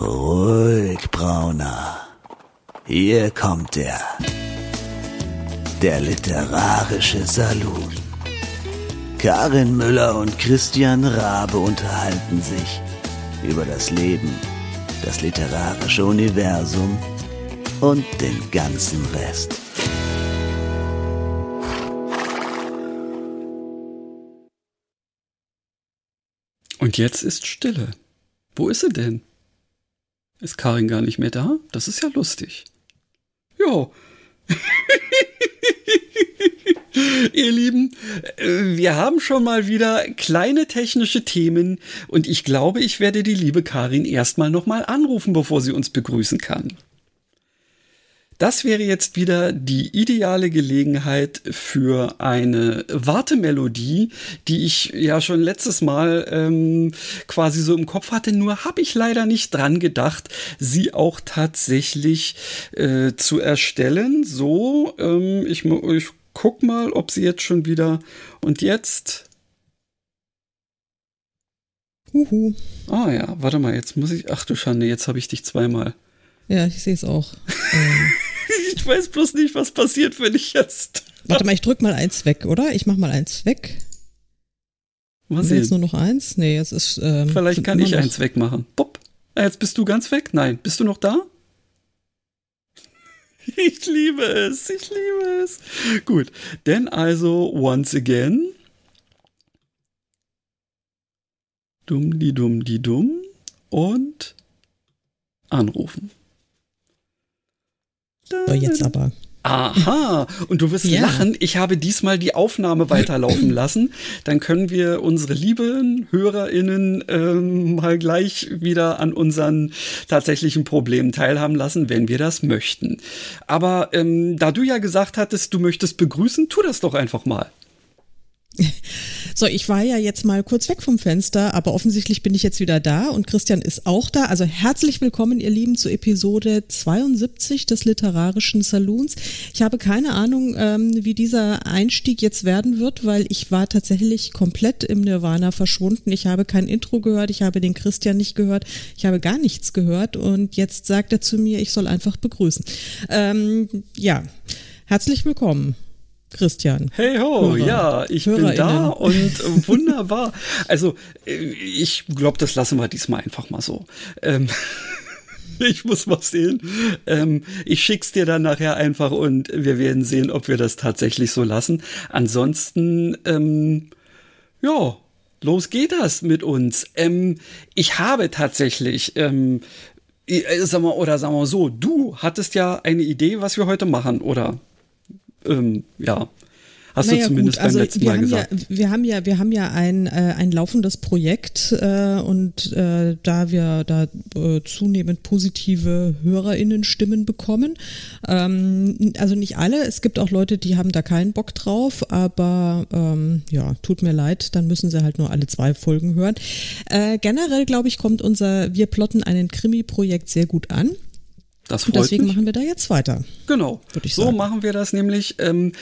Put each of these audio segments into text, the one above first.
Ruhig, Brauner. Hier kommt er. Der literarische Salon. Karin Müller und Christian Rabe unterhalten sich über das Leben, das literarische Universum und den ganzen Rest. Und jetzt ist Stille. Wo ist sie denn? Ist Karin gar nicht mehr da? Das ist ja lustig. Ja. Ihr Lieben, äh, wir haben schon mal wieder kleine technische Themen und ich glaube, ich werde die liebe Karin erstmal nochmal anrufen, bevor sie uns begrüßen kann. Das wäre jetzt wieder die ideale Gelegenheit für eine Wartemelodie, die ich ja schon letztes Mal ähm, quasi so im Kopf hatte. Nur habe ich leider nicht dran gedacht, sie auch tatsächlich äh, zu erstellen. So, ähm, ich, ich guck mal, ob sie jetzt schon wieder. Und jetzt. Huhu. Ah ja, warte mal, jetzt muss ich. Ach du Schande, jetzt habe ich dich zweimal. Ja, ich sehe es auch. ähm. Ich weiß bloß nicht, was passiert, wenn ich jetzt. Warte mal, ich drück mal eins weg, oder? Ich mach mal eins weg. Was jetzt nur noch eins? Nee, jetzt ist. Ähm, Vielleicht kann ich eins wegmachen. Bob. Ah, jetzt bist du ganz weg? Nein. Bist du noch da? Ich liebe es, ich liebe es. Gut, denn also once again. Dumm, die dumm, die dumm und anrufen. So, jetzt aber. Aha, und du wirst ja. lachen, ich habe diesmal die Aufnahme weiterlaufen lassen. Dann können wir unsere lieben HörerInnen ähm, mal gleich wieder an unseren tatsächlichen Problemen teilhaben lassen, wenn wir das möchten. Aber ähm, da du ja gesagt hattest, du möchtest begrüßen, tu das doch einfach mal. So, ich war ja jetzt mal kurz weg vom Fenster, aber offensichtlich bin ich jetzt wieder da und Christian ist auch da. Also herzlich willkommen, ihr Lieben, zu Episode 72 des Literarischen Saloons. Ich habe keine Ahnung, ähm, wie dieser Einstieg jetzt werden wird, weil ich war tatsächlich komplett im Nirvana verschwunden. Ich habe kein Intro gehört, ich habe den Christian nicht gehört, ich habe gar nichts gehört und jetzt sagt er zu mir, ich soll einfach begrüßen. Ähm, ja, herzlich willkommen. Christian. Hey ho, Hörer. ja, ich bin da und äh, wunderbar. Also, äh, ich glaube, das lassen wir diesmal einfach mal so. Ähm, ich muss mal sehen. Ähm, ich schick's dir dann nachher einfach und wir werden sehen, ob wir das tatsächlich so lassen. Ansonsten, ähm, ja, los geht das mit uns. Ähm, ich habe tatsächlich, ähm, äh, sag mal, oder sagen wir so, du hattest ja eine Idee, was wir heute machen, oder? Ähm, ja, Hast naja, du zumindest gut, also beim letzten Mal gesagt. Ja, wir haben ja, wir haben ja ein, äh, ein laufendes Projekt äh, und äh, da wir da äh, zunehmend positive HörerInnen-Stimmen bekommen, ähm, also nicht alle, es gibt auch Leute, die haben da keinen Bock drauf, aber ähm, ja, tut mir leid, dann müssen sie halt nur alle zwei Folgen hören. Äh, generell, glaube ich, kommt unser Wir plotten einen Krimi-Projekt sehr gut an. Das freut Und deswegen mich. machen wir da jetzt weiter. Genau. so sagen. machen wir das nämlich. Ähm,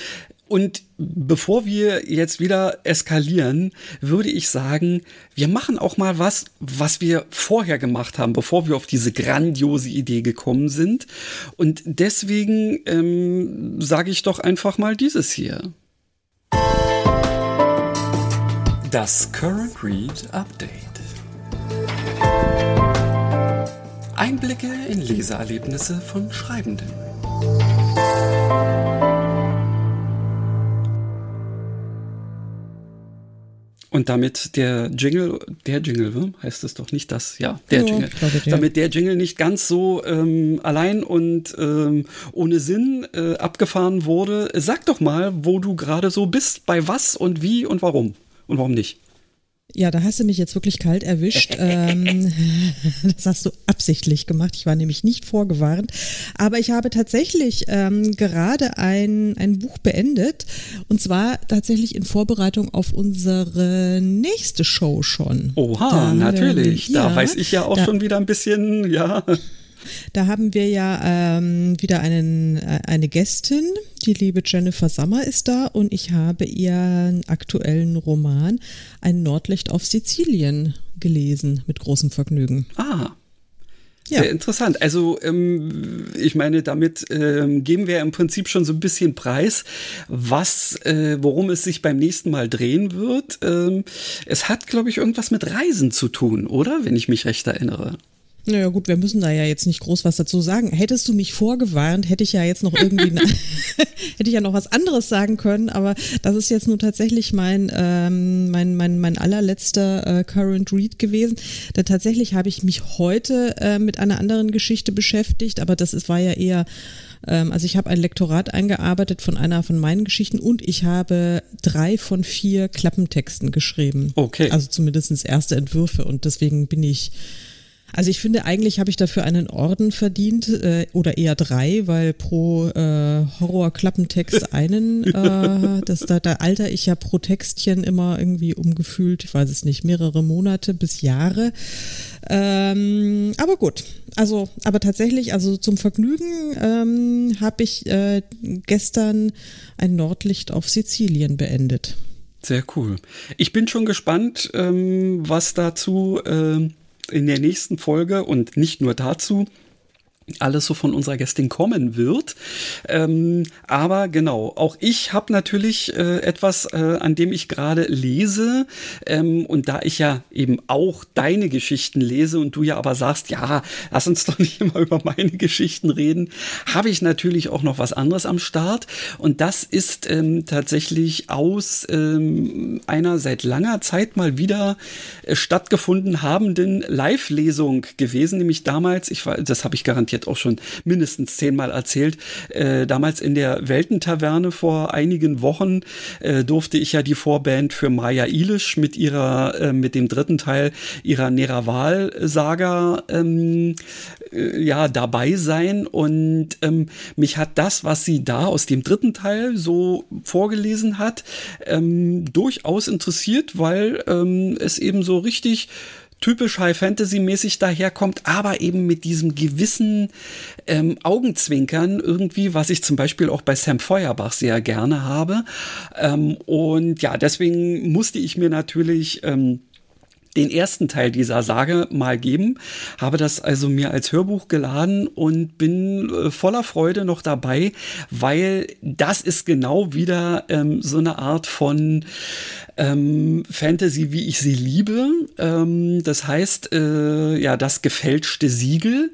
und bevor wir jetzt wieder eskalieren, würde ich sagen, wir machen auch mal was, was wir vorher gemacht haben, bevor wir auf diese grandiose Idee gekommen sind. Und deswegen ähm, sage ich doch einfach mal dieses hier. Das Current Read Update. Einblicke in Leseerlebnisse von Schreibenden. Und damit der Jingle, der Jingle, heißt es doch nicht das, ja, der ja, Jingle. Glaube, der. Damit der Jingle nicht ganz so ähm, allein und ähm, ohne Sinn äh, abgefahren wurde, sag doch mal, wo du gerade so bist, bei was und wie und warum und warum nicht. Ja, da hast du mich jetzt wirklich kalt erwischt. ähm, das hast du absichtlich gemacht. Ich war nämlich nicht vorgewarnt. Aber ich habe tatsächlich ähm, gerade ein, ein Buch beendet. Und zwar tatsächlich in Vorbereitung auf unsere nächste Show schon. Oha, da natürlich. Wir, ja, da weiß ich ja auch da, schon wieder ein bisschen, ja. Da haben wir ja ähm, wieder einen, äh, eine Gästin, die liebe Jennifer Sommer ist da und ich habe ihren aktuellen Roman Ein Nordlicht auf Sizilien gelesen mit großem Vergnügen. Ah. Ja. Sehr interessant. Also ähm, ich meine, damit ähm, geben wir im Prinzip schon so ein bisschen Preis, was, äh, worum es sich beim nächsten Mal drehen wird. Ähm, es hat, glaube ich, irgendwas mit Reisen zu tun, oder? Wenn ich mich recht erinnere. Naja gut, wir müssen da ja jetzt nicht groß was dazu sagen. Hättest du mich vorgewarnt, hätte ich ja jetzt noch irgendwie, hätte ich ja noch was anderes sagen können, aber das ist jetzt nur tatsächlich mein, ähm, mein, mein, mein allerletzter äh, Current Read gewesen. Denn tatsächlich habe ich mich heute äh, mit einer anderen Geschichte beschäftigt, aber das ist, war ja eher ähm, also ich habe ein Lektorat eingearbeitet von einer von meinen Geschichten und ich habe drei von vier Klappentexten geschrieben. Okay. Also zumindest erste Entwürfe und deswegen bin ich also ich finde, eigentlich habe ich dafür einen Orden verdient äh, oder eher drei, weil pro äh, Horror-Klappentext einen, äh, das, da, da alter ich ja pro Textchen immer irgendwie umgefühlt, ich weiß es nicht, mehrere Monate bis Jahre. Ähm, aber gut, also, aber tatsächlich, also zum Vergnügen ähm, habe ich äh, gestern ein Nordlicht auf Sizilien beendet. Sehr cool. Ich bin schon gespannt, ähm, was dazu ähm, in der nächsten Folge und nicht nur dazu alles so von unserer Gästin kommen wird. Ähm, aber genau, auch ich habe natürlich äh, etwas, äh, an dem ich gerade lese. Ähm, und da ich ja eben auch deine Geschichten lese und du ja aber sagst, ja, lass uns doch nicht immer über meine Geschichten reden, habe ich natürlich auch noch was anderes am Start. Und das ist ähm, tatsächlich aus ähm, einer seit langer Zeit mal wieder äh, stattgefunden habenden Live-Lesung gewesen, nämlich damals, ich war, das habe ich garantiert jetzt auch schon mindestens zehnmal erzählt. Äh, damals in der Weltentaverne vor einigen Wochen äh, durfte ich ja die Vorband für Maya Ilisch mit ihrer, äh, mit dem dritten Teil ihrer Neraval-Saga ähm, äh, ja dabei sein und ähm, mich hat das, was sie da aus dem dritten Teil so vorgelesen hat, ähm, durchaus interessiert, weil ähm, es eben so richtig typisch High Fantasy mäßig daherkommt, aber eben mit diesem gewissen ähm, Augenzwinkern irgendwie, was ich zum Beispiel auch bei Sam Feuerbach sehr gerne habe. Ähm, und ja, deswegen musste ich mir natürlich ähm, den ersten Teil dieser Sage mal geben, habe das also mir als Hörbuch geladen und bin äh, voller Freude noch dabei, weil das ist genau wieder ähm, so eine Art von ähm, Fantasy, wie ich sie liebe. Ähm, das heißt, äh, ja, das gefälschte Siegel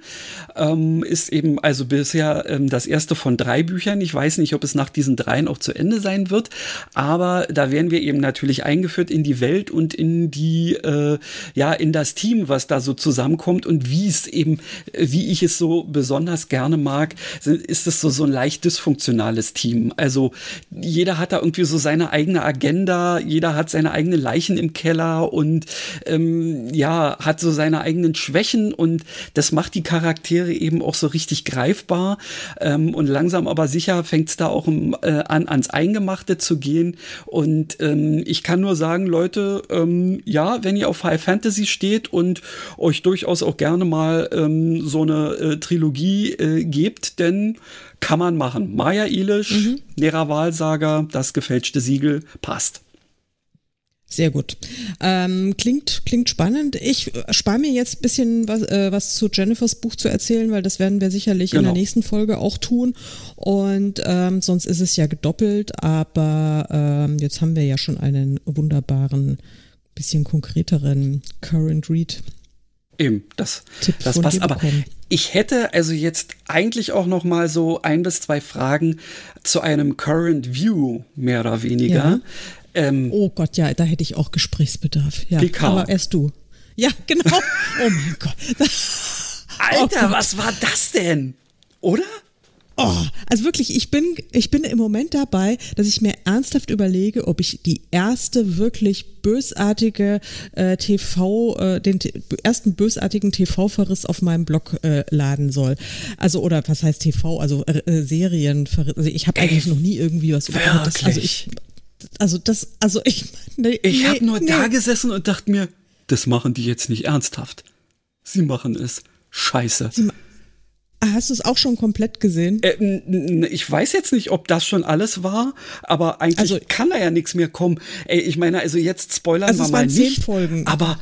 ähm, ist eben also bisher ähm, das erste von drei Büchern. Ich weiß nicht, ob es nach diesen dreien auch zu Ende sein wird, aber da werden wir eben natürlich eingeführt in die Welt und in die, äh, ja, in das Team, was da so zusammenkommt und wie es eben, wie ich es so besonders gerne mag, ist es so, so ein leicht dysfunktionales Team. Also jeder hat da irgendwie so seine eigene Agenda, jeder jeder hat seine eigenen Leichen im Keller und ähm, ja, hat so seine eigenen Schwächen und das macht die Charaktere eben auch so richtig greifbar. Ähm, und langsam aber sicher fängt es da auch um, äh, an, ans Eingemachte zu gehen. Und ähm, ich kann nur sagen, Leute, ähm, ja, wenn ihr auf High Fantasy steht und euch durchaus auch gerne mal ähm, so eine äh, Trilogie äh, gebt, denn kann man machen. Maya Ilish, mhm. Nera Wahlsager, das gefälschte Siegel, passt. Sehr gut. Ähm, klingt, klingt spannend. Ich spare mir jetzt ein bisschen was, äh, was zu Jennifers Buch zu erzählen, weil das werden wir sicherlich genau. in der genau. nächsten Folge auch tun. Und ähm, sonst ist es ja gedoppelt, aber ähm, jetzt haben wir ja schon einen wunderbaren, bisschen konkreteren Current Read. Eben, das, Tipp das passt. Aber ich hätte also jetzt eigentlich auch noch mal so ein bis zwei Fragen zu einem Current View mehr oder weniger. Ja. Ähm, oh Gott, ja, da hätte ich auch Gesprächsbedarf. Ja, PK. aber erst du. Ja, genau. Oh mein Gott. Alter, oh was war das denn? Oder? Oh, also wirklich, ich bin, ich bin im Moment dabei, dass ich mir ernsthaft überlege, ob ich die erste wirklich bösartige äh, TV, äh, den ersten bösartigen TV-Verriss auf meinem Blog äh, laden soll. Also, oder was heißt TV, also äh, Serienverriss. Also ich habe eigentlich noch nie irgendwie was über das, also ich also das, also ich. Nee, ich nee, habe nur nee. da gesessen und dachte mir, das machen die jetzt nicht ernsthaft. Sie machen es. Scheiße. Sie, Hast du es auch schon komplett gesehen? Äh, ich weiß jetzt nicht, ob das schon alles war, aber eigentlich also, kann da ja nichts mehr kommen. Ey, ich meine, also jetzt spoilern also wir mal nicht. Folgen. Aber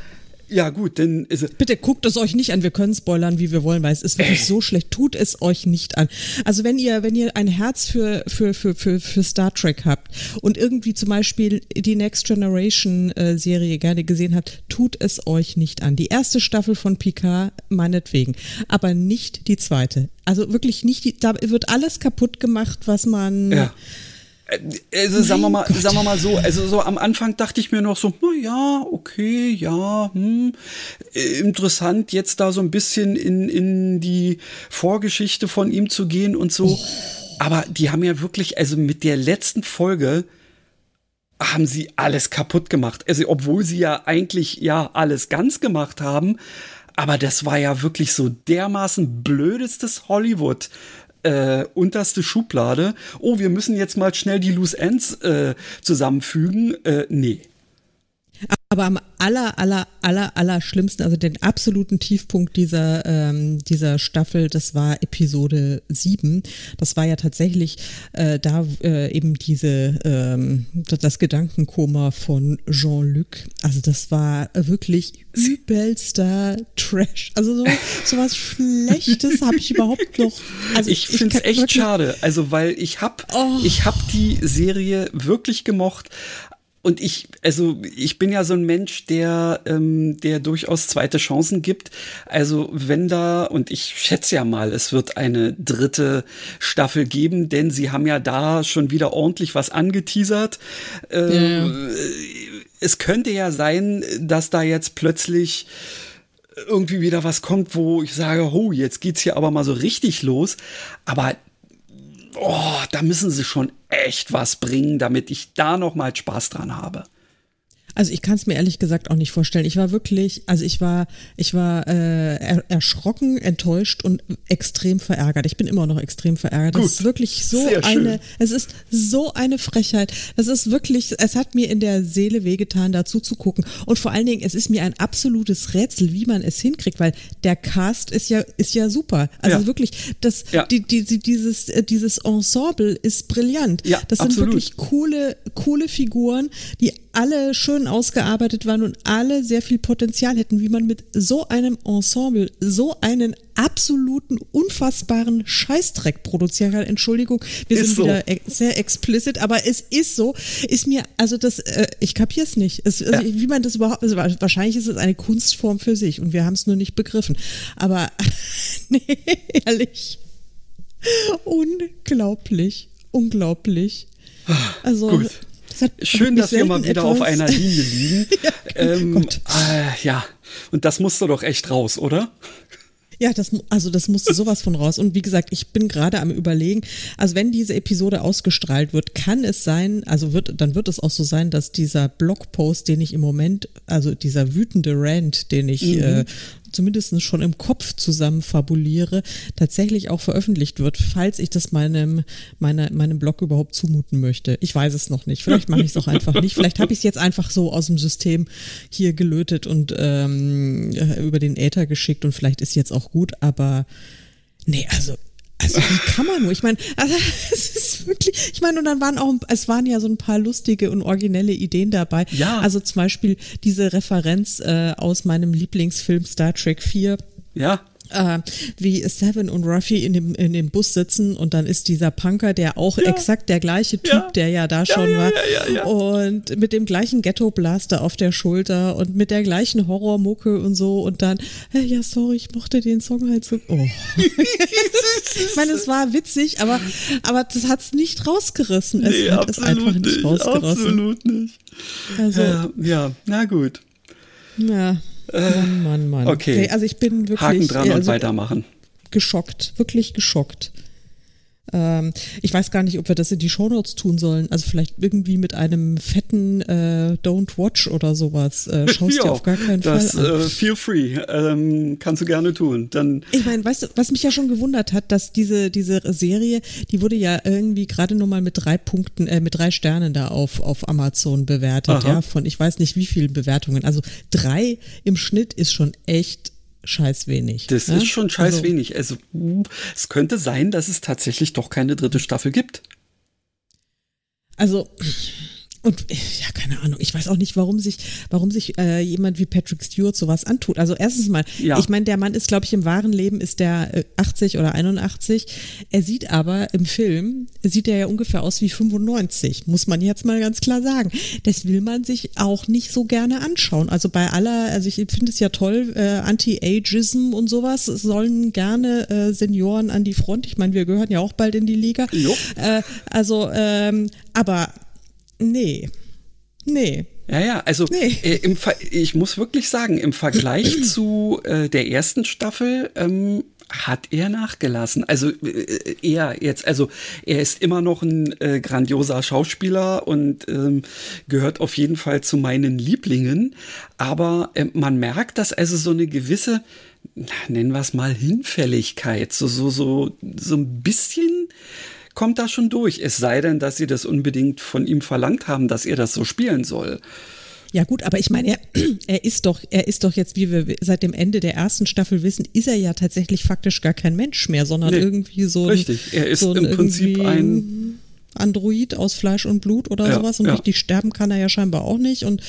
Ja, gut, denn. Bitte guckt es euch nicht an. Wir können spoilern, wie wir wollen, weil es ist wirklich äh. so schlecht. Tut es euch nicht an. Also wenn ihr, wenn ihr ein Herz für, für, für, für, für Star Trek habt und irgendwie zum Beispiel die Next Generation äh, Serie gerne gesehen habt, tut es euch nicht an. Die erste Staffel von Picard, meinetwegen. Aber nicht die zweite. Also wirklich nicht die, da wird alles kaputt gemacht, was man. Ja also sagen wir mal, sagen wir mal so, also so am Anfang dachte ich mir noch so, na ja, okay, ja, hm, äh, interessant, jetzt da so ein bisschen in, in die Vorgeschichte von ihm zu gehen und so. Oh. Aber die haben ja wirklich, also mit der letzten Folge haben sie alles kaputt gemacht. Also, obwohl sie ja eigentlich ja alles ganz gemacht haben, aber das war ja wirklich so dermaßen blödestes Hollywood äh, unterste Schublade. Oh, wir müssen jetzt mal schnell die Loose Ends äh, zusammenfügen. Äh, nee. Aber am aller, aller, aller, aller schlimmsten, also den absoluten Tiefpunkt dieser, ähm, dieser Staffel, das war Episode 7. Das war ja tatsächlich äh, da äh, eben diese, ähm, das Gedankenkoma von Jean-Luc. Also das war wirklich übelster Trash. Also so, so was Schlechtes habe ich überhaupt noch. Also ich finde es echt schade. Also weil ich habe oh. ich hab die Serie wirklich gemocht, und ich, also ich bin ja so ein Mensch, der, ähm, der durchaus zweite Chancen gibt. Also wenn da, und ich schätze ja mal, es wird eine dritte Staffel geben, denn sie haben ja da schon wieder ordentlich was angeteasert. Ähm, ja. Es könnte ja sein, dass da jetzt plötzlich irgendwie wieder was kommt, wo ich sage, oh, jetzt geht's hier aber mal so richtig los. Aber oh, da müssen sie schon echt was bringen, damit ich da noch mal Spaß dran habe. Also ich kann es mir ehrlich gesagt auch nicht vorstellen. Ich war wirklich, also ich war, ich war äh, erschrocken, enttäuscht und extrem verärgert. Ich bin immer noch extrem verärgert. Gut, das ist wirklich so eine, es ist so eine Frechheit. Das ist wirklich, es hat mir in der Seele wehgetan, dazu zu gucken. Und vor allen Dingen, es ist mir ein absolutes Rätsel, wie man es hinkriegt, weil der Cast ist ja, ist ja super. Also ja. wirklich, das, ja. die, die, die, dieses, dieses Ensemble ist brillant. Ja, das sind absolut. wirklich coole, coole Figuren, die alle schön ausgearbeitet waren und alle sehr viel Potenzial hätten, wie man mit so einem Ensemble so einen absoluten, unfassbaren Scheißdreck produzieren kann. Entschuldigung, wir ist sind so. wieder sehr explicit, aber es ist so, ist mir, also das, äh, ich kapier's nicht. Es, also, ja. Wie man das überhaupt, also wahrscheinlich ist es eine Kunstform für sich und wir haben es nur nicht begriffen. Aber nee, ehrlich. Unglaublich. Unglaublich. Ah, also, Gut. Schön, dass wir mal wieder auf einer Linie liegen. ja, ähm, äh, ja, und das musste doch echt raus, oder? Ja, das, also das musste sowas von raus. Und wie gesagt, ich bin gerade am überlegen, also wenn diese Episode ausgestrahlt wird, kann es sein, also wird, dann wird es auch so sein, dass dieser Blogpost, den ich im Moment, also dieser wütende Rant, den ich mhm. äh, zumindest schon im Kopf zusammen fabuliere, tatsächlich auch veröffentlicht wird, falls ich das meinem, meiner, meinem Blog überhaupt zumuten möchte. Ich weiß es noch nicht. Vielleicht mache ich es auch einfach nicht. Vielleicht habe ich es jetzt einfach so aus dem System hier gelötet und ähm, über den Äther geschickt und vielleicht ist jetzt auch gut, aber nee, also also wie kann man nur? Ich meine, also es ist wirklich, ich meine, und dann waren auch, es waren ja so ein paar lustige und originelle Ideen dabei. Ja. Also zum Beispiel diese Referenz äh, aus meinem Lieblingsfilm Star Trek 4. Ja äh, wie Seven und Ruffy in dem, in dem Bus sitzen und dann ist dieser Punker, der auch ja. exakt der gleiche Typ, ja. der ja da schon ja, war und mit dem gleichen Ghetto-Blaster auf der Schulter und mit der gleichen Horrormucke und so und dann, hey, ja, sorry, ich mochte den Song halt so. Oh. ich meine, es war witzig, aber, aber das hat es nicht rausgerissen. Es nee, hat es einfach nicht, nicht rausgerissen. Absolut nicht. Also, ja, na gut. Ja. Mann, Mann, Mann. Okay. okay also ich bin wirklich. Haken dran also, und weitermachen. Geschockt, wirklich geschockt. Ähm, ich weiß gar nicht, ob wir das in die Shownotes tun sollen. Also vielleicht irgendwie mit einem fetten äh, Don't Watch oder sowas. Äh, schaust ja, dir auf gar keinen das, Fall an. Äh, feel free. Ähm, kannst du gerne tun. Dann ich meine, weißt du, was mich ja schon gewundert hat, dass diese, diese Serie, die wurde ja irgendwie gerade nur mal mit drei Punkten, äh, mit drei Sternen da auf, auf Amazon bewertet, Aha. ja, von ich weiß nicht wie vielen Bewertungen. Also drei im Schnitt ist schon echt scheiß wenig. Das ne? ist schon scheiß also, wenig. Also es könnte sein, dass es tatsächlich doch keine dritte Staffel gibt. Also und ja, keine Ahnung, ich weiß auch nicht, warum sich, warum sich äh, jemand wie Patrick Stewart sowas antut. Also erstens mal, ja. ich meine, der Mann ist, glaube ich, im wahren Leben ist der äh, 80 oder 81. Er sieht aber im Film, sieht er ja ungefähr aus wie 95, muss man jetzt mal ganz klar sagen. Das will man sich auch nicht so gerne anschauen. Also bei aller, also ich finde es ja toll, äh, Anti-Ageism und sowas sollen gerne äh, Senioren an die Front. Ich meine, wir gehören ja auch bald in die Liga. Äh, also, ähm, aber Nee. Nee. Ja, ja, also nee. äh, im ich muss wirklich sagen, im Vergleich zu äh, der ersten Staffel ähm, hat er nachgelassen. Also äh, er jetzt, also er ist immer noch ein äh, grandioser Schauspieler und ähm, gehört auf jeden Fall zu meinen Lieblingen. Aber äh, man merkt, dass also so eine gewisse, nennen wir es mal Hinfälligkeit, so so so so ein bisschen kommt da schon durch. Es sei denn, dass sie das unbedingt von ihm verlangt haben, dass er das so spielen soll. Ja gut, aber ich meine, er, er ist doch, er ist doch jetzt, wie wir seit dem Ende der ersten Staffel wissen, ist er ja tatsächlich faktisch gar kein Mensch mehr, sondern nee, irgendwie so ein, richtig. Er ist so im Prinzip ein Android aus Fleisch und Blut oder ja, sowas und ja. richtig sterben kann er ja scheinbar auch nicht und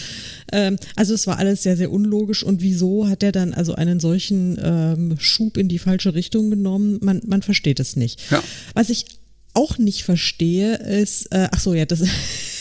ähm, also es war alles sehr sehr unlogisch und wieso hat er dann also einen solchen ähm, Schub in die falsche Richtung genommen? Man man versteht es nicht. Ja. Was ich auch nicht verstehe, ist, äh, ach so, ja, das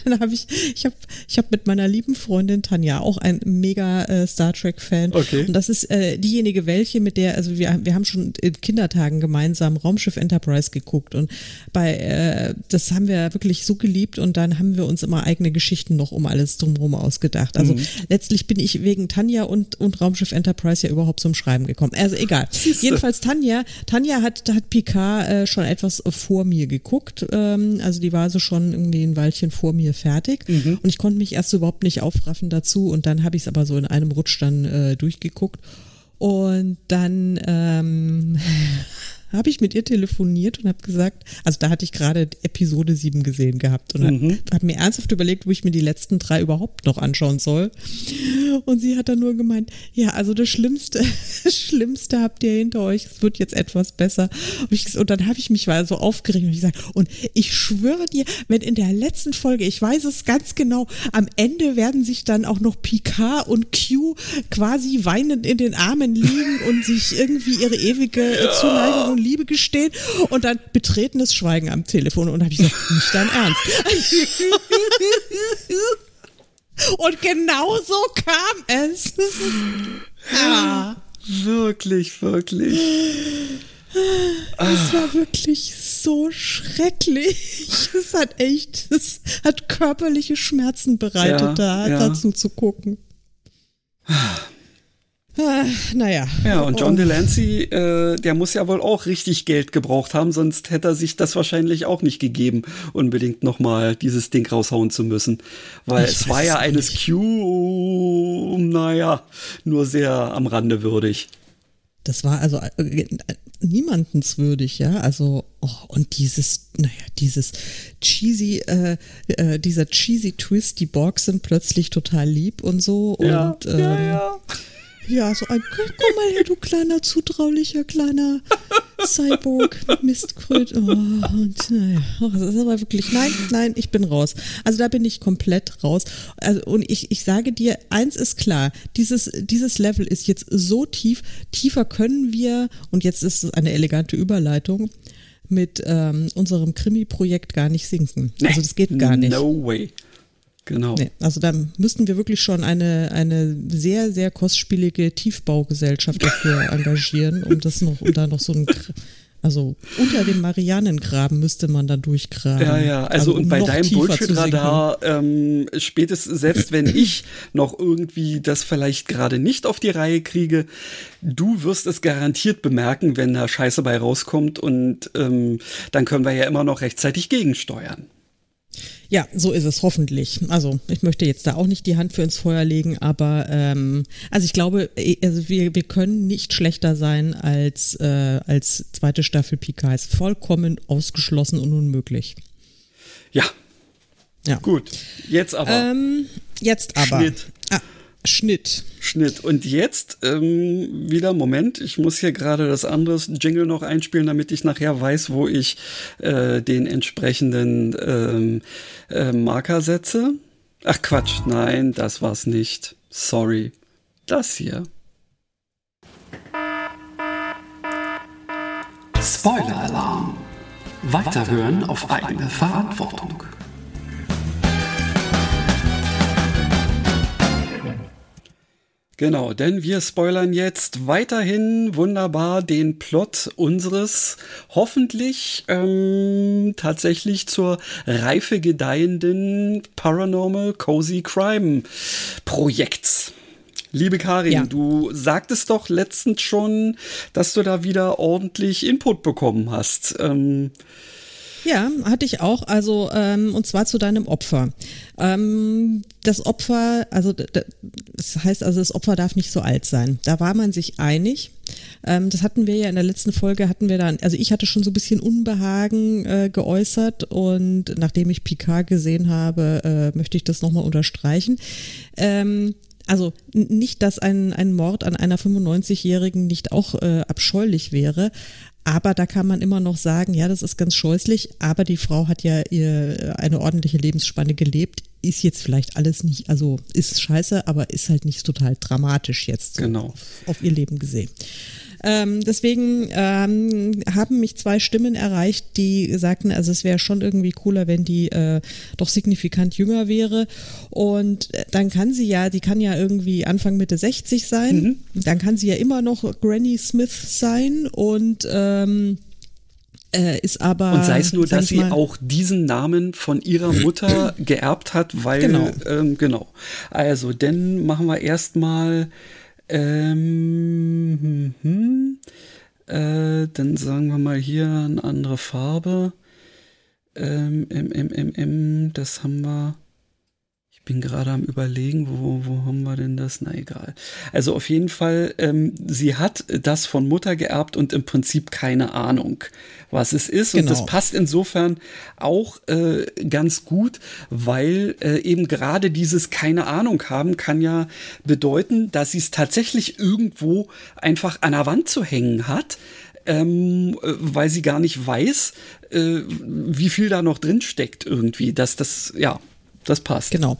dann habe ich, ich habe ich hab mit meiner lieben Freundin Tanja, auch ein mega äh, Star Trek-Fan. Okay. Und das ist äh, diejenige, welche, mit der, also wir, wir haben schon in Kindertagen gemeinsam Raumschiff Enterprise geguckt und bei, äh, das haben wir wirklich so geliebt und dann haben wir uns immer eigene Geschichten noch um alles drumherum ausgedacht. Also mhm. letztlich bin ich wegen Tanja und, und Raumschiff Enterprise ja überhaupt zum Schreiben gekommen. Also egal. Siehste. Jedenfalls Tanja, Tanja hat, hat Picard äh, schon etwas vor mir geguckt. Ähm, also die war so schon irgendwie ein Weilchen vor mir fertig. Mhm. Und ich konnte mich erst überhaupt nicht aufraffen dazu. Und dann habe ich es aber so in einem Rutsch dann äh, durchgeguckt. Und dann ähm, habe ich mit ihr telefoniert und habe gesagt, also da hatte ich gerade Episode 7 gesehen gehabt und mhm. habe mir ernsthaft überlegt, wo ich mir die letzten drei überhaupt noch anschauen soll. Und sie hat dann nur gemeint, ja, also das Schlimmste, das Schlimmste habt ihr hinter euch, es wird jetzt etwas besser. Und, ich, und dann habe ich mich mal so aufgeregt und ich gesagt, und ich schwöre dir, wenn in der letzten Folge, ich weiß es ganz genau, am Ende werden sich dann auch noch Picard und Q quasi weinend in den Armen liegen und sich irgendwie ihre ewige ja. Zuneigung Liebe gestehen und dann betretenes Schweigen am Telefon und habe ich gesagt, nicht dein Ernst. und genau so kam es. ja. Wirklich, wirklich. Es war wirklich so schrecklich. Es hat echt, es hat körperliche Schmerzen bereitet, ja, da ja. dazu zu gucken. Ah, naja. Ja, und John Delancey, äh, der muss ja wohl auch richtig Geld gebraucht haben, sonst hätte er sich das wahrscheinlich auch nicht gegeben, unbedingt nochmal dieses Ding raushauen zu müssen. Weil ich es war ja eines Q, naja, nur sehr am Rande würdig. Das war also äh, niemandenswürdig, ja. Also, oh, und dieses, naja, dieses cheesy, äh, äh, dieser cheesy Twist, die Borgs sind plötzlich total lieb und so. Ja, und ähm, ja, ja. Ja, so ein, komm mal her, du kleiner, zutraulicher, kleiner Cyborg, Mistkröt. Oh, und naja, oh, das ist aber wirklich, nein, nein, ich bin raus. Also da bin ich komplett raus. Also, und ich, ich sage dir, eins ist klar, dieses, dieses Level ist jetzt so tief, tiefer können wir, und jetzt ist es eine elegante Überleitung, mit ähm, unserem Krimi-Projekt gar nicht sinken. Also das geht gar nicht. No way. Genau. Nee, also da müssten wir wirklich schon eine, eine sehr, sehr kostspielige Tiefbaugesellschaft dafür engagieren, um das noch, um da noch so ein also unter dem Marianengraben müsste man da durchgraben. Ja, ja, also, also und bei deinem Bullshit-Radar, ähm, spätestens, selbst wenn ich noch irgendwie das vielleicht gerade nicht auf die Reihe kriege, du wirst es garantiert bemerken, wenn da Scheiße bei rauskommt und ähm, dann können wir ja immer noch rechtzeitig gegensteuern. Ja, so ist es hoffentlich. Also ich möchte jetzt da auch nicht die Hand für ins Feuer legen, aber ähm, also ich glaube, eh, also wir, wir können nicht schlechter sein als, äh, als zweite Staffel Picard. Ist vollkommen ausgeschlossen und unmöglich. Ja. Ja. Gut. Jetzt aber. Ähm, jetzt aber. Schnitt. Ah, Schnitt. Schnitt. Und jetzt ähm, wieder, Moment, ich muss hier gerade das andere Jingle noch einspielen, damit ich nachher weiß, wo ich äh, den entsprechenden ähm, äh, Marker setze. Ach Quatsch, nein, das war's nicht. Sorry. Das hier. Spoiler-Alarm. Weiterhören auf eigene Verantwortung. Genau, denn wir spoilern jetzt weiterhin wunderbar den Plot unseres hoffentlich ähm, tatsächlich zur Reife gedeihenden Paranormal Cozy Crime Projekts. Liebe Karin, ja. du sagtest doch letztens schon, dass du da wieder ordentlich Input bekommen hast. Ähm, ja, hatte ich auch. Also, ähm, und zwar zu deinem Opfer. Ähm, das Opfer, also das heißt also, das Opfer darf nicht so alt sein. Da war man sich einig. Ähm, das hatten wir ja in der letzten Folge, hatten wir dann, also ich hatte schon so ein bisschen Unbehagen äh, geäußert und nachdem ich Picard gesehen habe, äh, möchte ich das nochmal unterstreichen. Ähm, also nicht, dass ein, ein Mord an einer 95-Jährigen nicht auch äh, abscheulich wäre, aber da kann man immer noch sagen, ja, das ist ganz scheußlich, aber die Frau hat ja ihr eine ordentliche Lebensspanne gelebt. Ist jetzt vielleicht alles nicht, also ist scheiße, aber ist halt nicht total dramatisch jetzt so genau. auf, auf ihr Leben gesehen. Ähm, deswegen ähm, haben mich zwei Stimmen erreicht, die sagten, also es wäre schon irgendwie cooler, wenn die äh, doch signifikant jünger wäre. Und äh, dann kann sie ja, die kann ja irgendwie Anfang Mitte 60 sein. Mhm. Dann kann sie ja immer noch Granny Smith sein und ähm, äh, ist aber. Und sei es nur, dass sie auch diesen Namen von ihrer Mutter geerbt hat, weil. Genau. Ähm, genau. Also, dann machen wir erstmal ähm, hm, hm, äh, dann sagen wir mal hier eine andere Farbe. Ähm, M, M, M, M, das haben wir. Ich bin gerade am überlegen, wo, wo haben wir denn das? Na egal. Also auf jeden Fall, ähm, sie hat das von Mutter geerbt und im Prinzip keine Ahnung, was es ist. Genau. Und das genau. passt insofern auch äh, ganz gut, weil äh, eben gerade dieses keine Ahnung haben kann ja bedeuten, dass sie es tatsächlich irgendwo einfach an der Wand zu hängen hat. Ähm, äh, weil sie gar nicht weiß, äh, wie viel da noch drin steckt irgendwie, dass das, ja, das passt. Genau.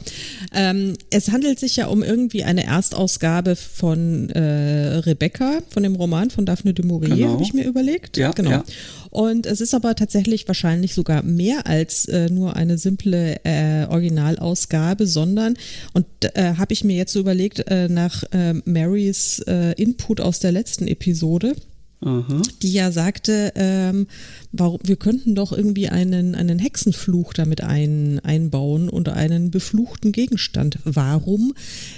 Ähm, es handelt sich ja um irgendwie eine Erstausgabe von äh, Rebecca, von dem Roman von Daphne du Maurier, genau. habe ich mir überlegt. Ja, genau. Ja. Und es ist aber tatsächlich wahrscheinlich sogar mehr als äh, nur eine simple äh, Originalausgabe, sondern, und äh, habe ich mir jetzt so überlegt, äh, nach äh, Marys äh, Input aus der letzten Episode, Aha. die ja sagte, ähm, warum, wir könnten doch irgendwie einen, einen Hexenfluch damit ein, einbauen und einen befluchten Gegenstand. Warum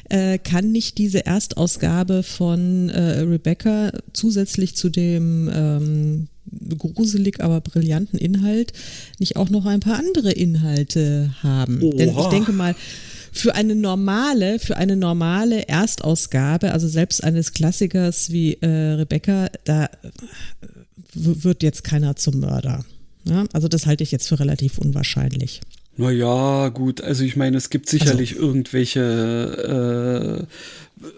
äh, kann nicht diese Erstausgabe von äh, Rebecca zusätzlich zu dem ähm, gruselig, aber brillanten Inhalt nicht auch noch ein paar andere Inhalte haben? Oha. Denn ich denke mal, für eine normale, für eine normale Erstausgabe, also selbst eines Klassikers wie äh, Rebecca, da äh, wird jetzt keiner zum Mörder. Ja? Also das halte ich jetzt für relativ unwahrscheinlich. Naja, gut, also ich meine, es gibt sicherlich also, irgendwelche äh,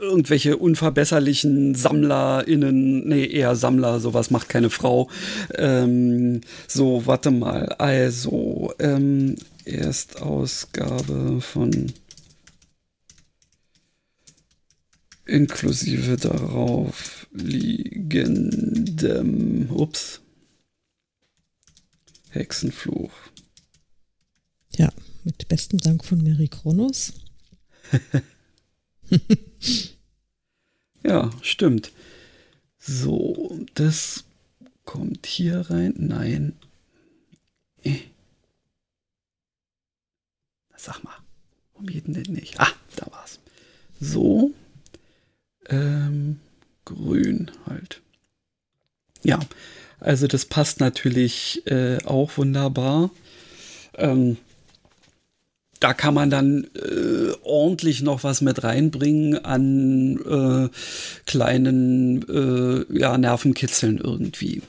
irgendwelche unverbesserlichen SammlerInnen, nee, eher Sammler, sowas macht keine Frau. Ähm, so, warte mal, also, ähm, Erstausgabe von inklusive darauf liegendem, ups, Hexenfluch. Ja, mit bestem Dank von Mary Kronos. ja, stimmt. So, das kommt hier rein. Nein. Äh. Sag mal, warum geht denn nicht? Ah, da war's. So, ähm, grün halt. Ja, also das passt natürlich äh, auch wunderbar. Ähm, da kann man dann äh, ordentlich noch was mit reinbringen an äh, kleinen äh, ja, Nervenkitzeln irgendwie.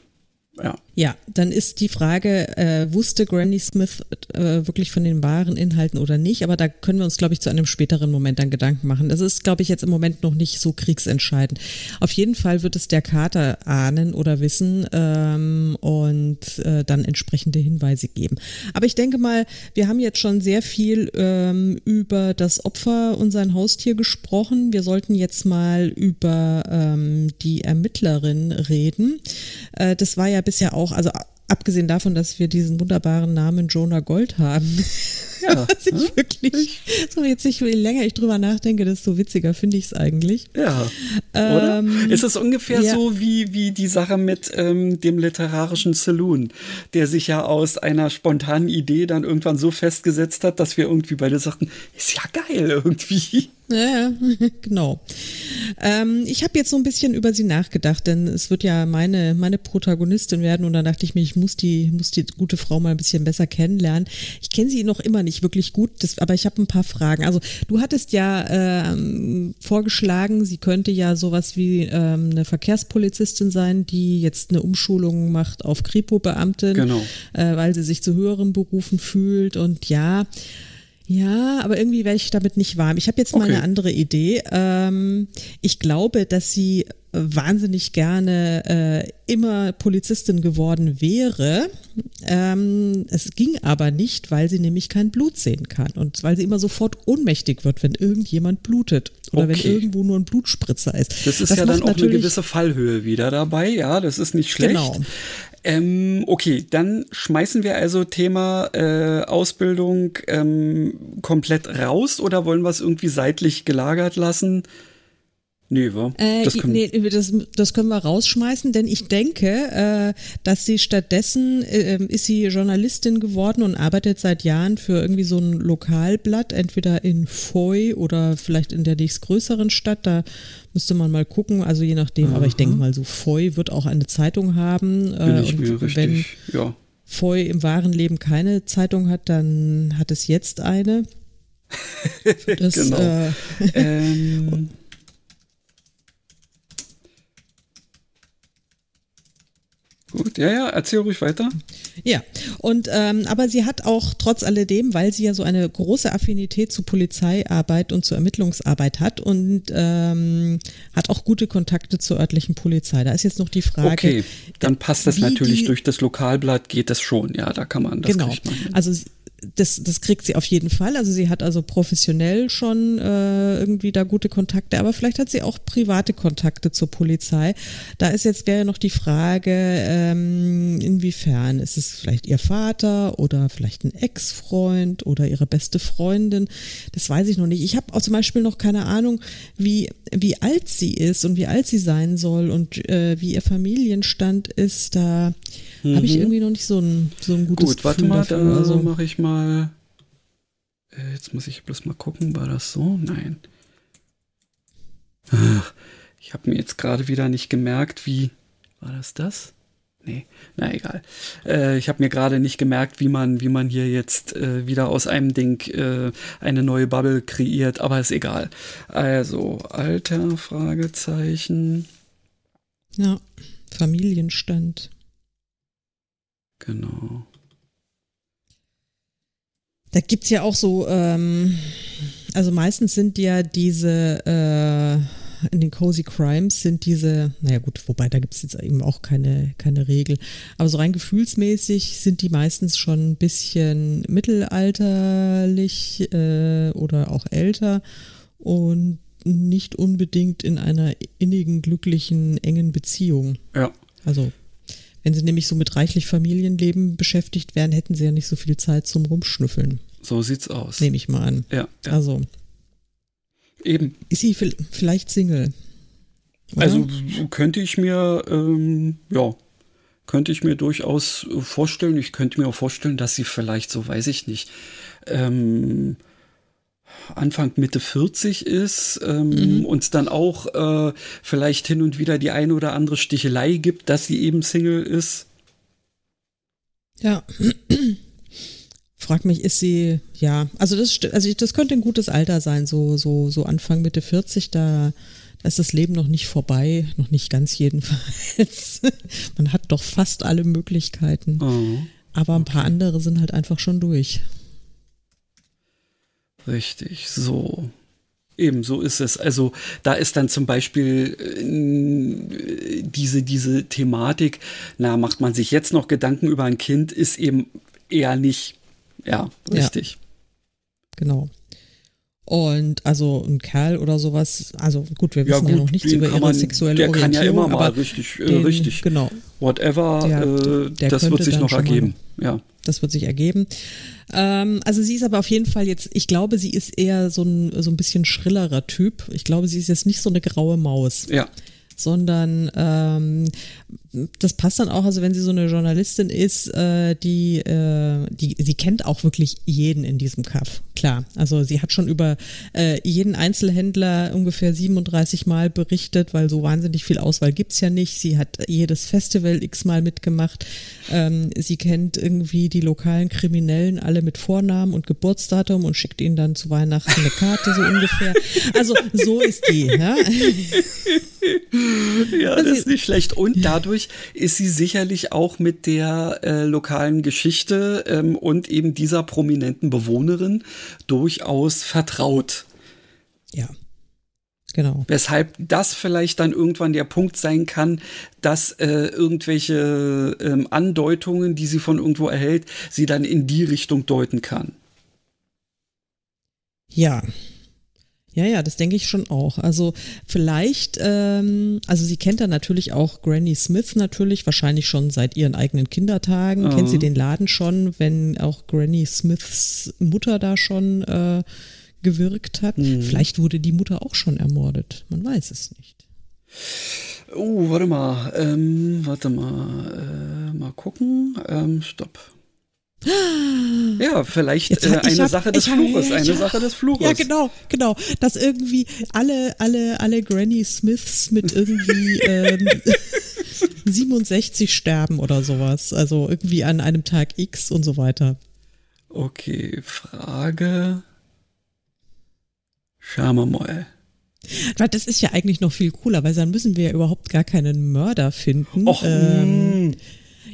Ja. Ja, dann ist die Frage, äh, wusste Granny Smith äh, wirklich von den wahren Inhalten oder nicht? Aber da können wir uns, glaube ich, zu einem späteren Moment dann Gedanken machen. Das ist, glaube ich, jetzt im Moment noch nicht so kriegsentscheidend. Auf jeden Fall wird es der Kater ahnen oder wissen ähm, und äh, dann entsprechende Hinweise geben. Aber ich denke mal, wir haben jetzt schon sehr viel ähm, über das Opfer und sein Haustier gesprochen. Wir sollten jetzt mal über ähm, die Ermittlerin reden. Äh, das war ja bisher auch, also abgesehen davon, dass wir diesen wunderbaren Namen Jonah Gold haben. Ja, Was ich wirklich, so jetzt ich, je länger ich drüber nachdenke, desto witziger finde ich es eigentlich. Ja. Oder? Ähm, ist es ungefähr ja. so wie, wie die Sache mit ähm, dem literarischen Saloon, der sich ja aus einer spontanen Idee dann irgendwann so festgesetzt hat, dass wir irgendwie beide sagten, ist ja geil irgendwie. Ja, genau. Ähm, ich habe jetzt so ein bisschen über sie nachgedacht, denn es wird ja meine, meine Protagonistin werden und dann dachte ich mir, ich muss die, muss die gute Frau mal ein bisschen besser kennenlernen. Ich kenne sie noch immer nicht wirklich gut, das, aber ich habe ein paar Fragen. Also du hattest ja ähm, vorgeschlagen, sie könnte ja sowas wie ähm, eine Verkehrspolizistin sein, die jetzt eine Umschulung macht auf Kripo-Beamtin, Genau. äh, weil sie sich zu höheren Berufen fühlt und ja, ja, aber irgendwie werde ich damit nicht warm. Ich habe jetzt mal Okay. eine andere Idee. Ähm, ich glaube, dass sie wahnsinnig gerne äh, immer Polizistin geworden wäre. Ähm, es ging aber nicht, weil sie nämlich kein Blut sehen kann und weil sie immer sofort ohnmächtig wird, wenn irgendjemand blutet oder wenn Okay. irgendwo nur ein Blutspritzer ist. Das ist ja dann auch eine gewisse Fallhöhe wieder dabei, ja, das ist nicht schlecht. Genau. Ähm, okay, dann schmeißen wir also Thema äh, Ausbildung ähm, komplett raus oder wollen wir es irgendwie seitlich gelagert lassen? Nee, wa? Äh, das können, nee, das, das können wir rausschmeißen, denn ich denke, äh, dass sie stattdessen äh, ist sie Journalistin geworden und arbeitet seit Jahren für irgendwie so ein Lokalblatt, entweder in Foy oder vielleicht in der nächstgrößeren Stadt. Da müsste man mal gucken, also je nachdem. Aber ich denke mal, so Foy wird auch eine Zeitung haben. bin äh, ich und mir wenn richtig, ja. Foy im wahren Leben keine Zeitung hat, dann hat es jetzt eine. Das, Genau. äh, ähm, Gut, ja, ja, erzähl ruhig weiter. Ja, und ähm, aber sie hat auch trotz alledem, weil sie ja so eine große Affinität zu Polizeiarbeit und zur Ermittlungsarbeit hat und ähm, hat auch gute Kontakte zur örtlichen Polizei. Da ist jetzt noch die Frage. Okay, dann passt das natürlich die- durch das Lokalblatt, geht das schon, ja, da kann man, das genau. man. Also das, das kriegt sie auf jeden Fall. Also sie hat also professionell schon äh, irgendwie da gute Kontakte, aber vielleicht hat sie auch private Kontakte zur Polizei. Da ist jetzt wäre noch die Frage, ähm, inwiefern ist es vielleicht ihr Vater oder vielleicht ein Ex-Freund oder ihre beste Freundin. Das weiß ich noch nicht. Ich habe auch zum Beispiel noch keine Ahnung, wie wie alt sie ist und wie alt sie sein soll und äh, wie ihr Familienstand ist. Da habe ich irgendwie noch nicht so ein so ein gutes Mhm. Gut, warte Gefühl mal, dafür. da Also, mache ich mal. Äh, Jetzt muss ich bloß mal gucken, war das so? Nein. Ach, ich habe mir jetzt gerade wieder nicht gemerkt, wie. War das das? Nee, na egal. Äh, ich habe mir gerade nicht gemerkt, wie man, wie man hier jetzt äh, wieder aus einem Ding äh, eine neue Bubble kreiert, aber ist egal. Also, Alter, Fragezeichen. ja, Familienstand. Genau. Da gibt's ja auch so, ähm, also meistens sind ja diese, äh, in den Cozy Crimes sind diese, naja gut, wobei da gibt's jetzt eben auch keine, keine Regel, aber so rein gefühlsmäßig sind die meistens schon ein bisschen mittelalterlich äh, oder auch älter und nicht unbedingt in einer innigen, glücklichen, engen Beziehung. Ja. Also, wenn sie nämlich so mit reichlich Familienleben beschäftigt wären, hätten sie ja nicht so viel Zeit zum Rumschnüffeln, So sieht's aus. nehme ich mal an. Ja, ja. Also, eben. ist sie vielleicht Single? Oder? Also könnte ich mir, ähm, ja, könnte ich mir durchaus vorstellen. Ich könnte mir auch vorstellen, dass sie vielleicht, so weiß ich nicht, ähm, Anfang Mitte 40 ist ähm, und es dann auch äh, vielleicht hin und wieder die eine oder andere Stichelei gibt, dass sie eben Single ist. ja. Frag mich, ist sie, ja, also das, also das könnte ein gutes Alter sein, so, so, so Anfang Mitte 40, da, Da ist das Leben noch nicht vorbei, noch nicht ganz jedenfalls. Man hat doch fast alle Möglichkeiten. Oh, Aber ein paar andere sind halt einfach schon durch. Richtig, so. Eben, so ist es. Also da ist dann zum Beispiel äh, diese, diese Thematik, na, macht man sich jetzt noch Gedanken über ein Kind, ist eben eher nicht. Ja, Ja. richtig. Genau. Und also ein Kerl oder sowas, also gut, wir wissen ja, noch nichts über ihre man- sexuelle Der kann ja Orientierung, immer mal richtig, äh, den- richtig. Genau, Whatever, Der- äh, der das wird sich noch schon mal ergeben. Ja. Das wird sich ergeben. Ähm, also sie ist aber auf jeden Fall jetzt, ich glaube, sie ist eher so ein, so ein bisschen schrillerer Typ. Ich glaube, sie ist jetzt nicht so eine graue Maus. Ja. sondern ähm, das passt dann auch, also wenn sie so eine Journalistin ist, äh, die, äh, die, sie kennt auch wirklich jeden in diesem Kaff, klar. Also sie hat schon über äh, jeden Einzelhändler ungefähr 37 Mal berichtet, weil so wahnsinnig viel Auswahl gibt's ja nicht. Sie hat jedes Festival x-mal mitgemacht. Ähm, sie kennt irgendwie die lokalen Kriminellen alle mit Vornamen und Geburtsdatum und schickt ihnen dann zu Weihnachten eine Karte, so ungefähr. Also so ist die, ja. Ja, das ist nicht schlecht. Und dadurch ist sie sicherlich auch mit der äh, lokalen Geschichte ähm, und eben dieser prominenten Bewohnerin durchaus vertraut. Ja. Genau. Weshalb das vielleicht dann irgendwann der Punkt sein kann, dass äh, irgendwelche ähm, Andeutungen, die sie von irgendwo erhält, sie dann in die Richtung deuten kann. Ja. Ja, ja, das denke ich schon auch. Also vielleicht, ähm, also sie kennt dann natürlich auch Granny Smith natürlich, wahrscheinlich schon seit ihren eigenen Kindertagen. Mhm. Kennt sie den Laden schon, wenn auch Granny Smiths Mutter da schon äh, gewirkt hat. Vielleicht wurde die Mutter auch schon ermordet. Man weiß es nicht. Oh, warte mal, ähm, warte mal, äh, mal gucken, ähm, stopp. Ja, vielleicht Jetzt äh, hab- eine hab- Sache des hab- Fluches, eine ja. Sache des Fluches. Ja, genau, genau. Dass irgendwie alle, alle, alle Granny Smiths mit irgendwie ähm, 67 sterben oder sowas. Also irgendwie an einem Tag X und so weiter. Okay, Frage. Schauen wir mal. Weil das ist ja eigentlich noch viel cooler, weil dann müssen wir ja überhaupt gar keinen Mörder finden. Och, ähm, mm,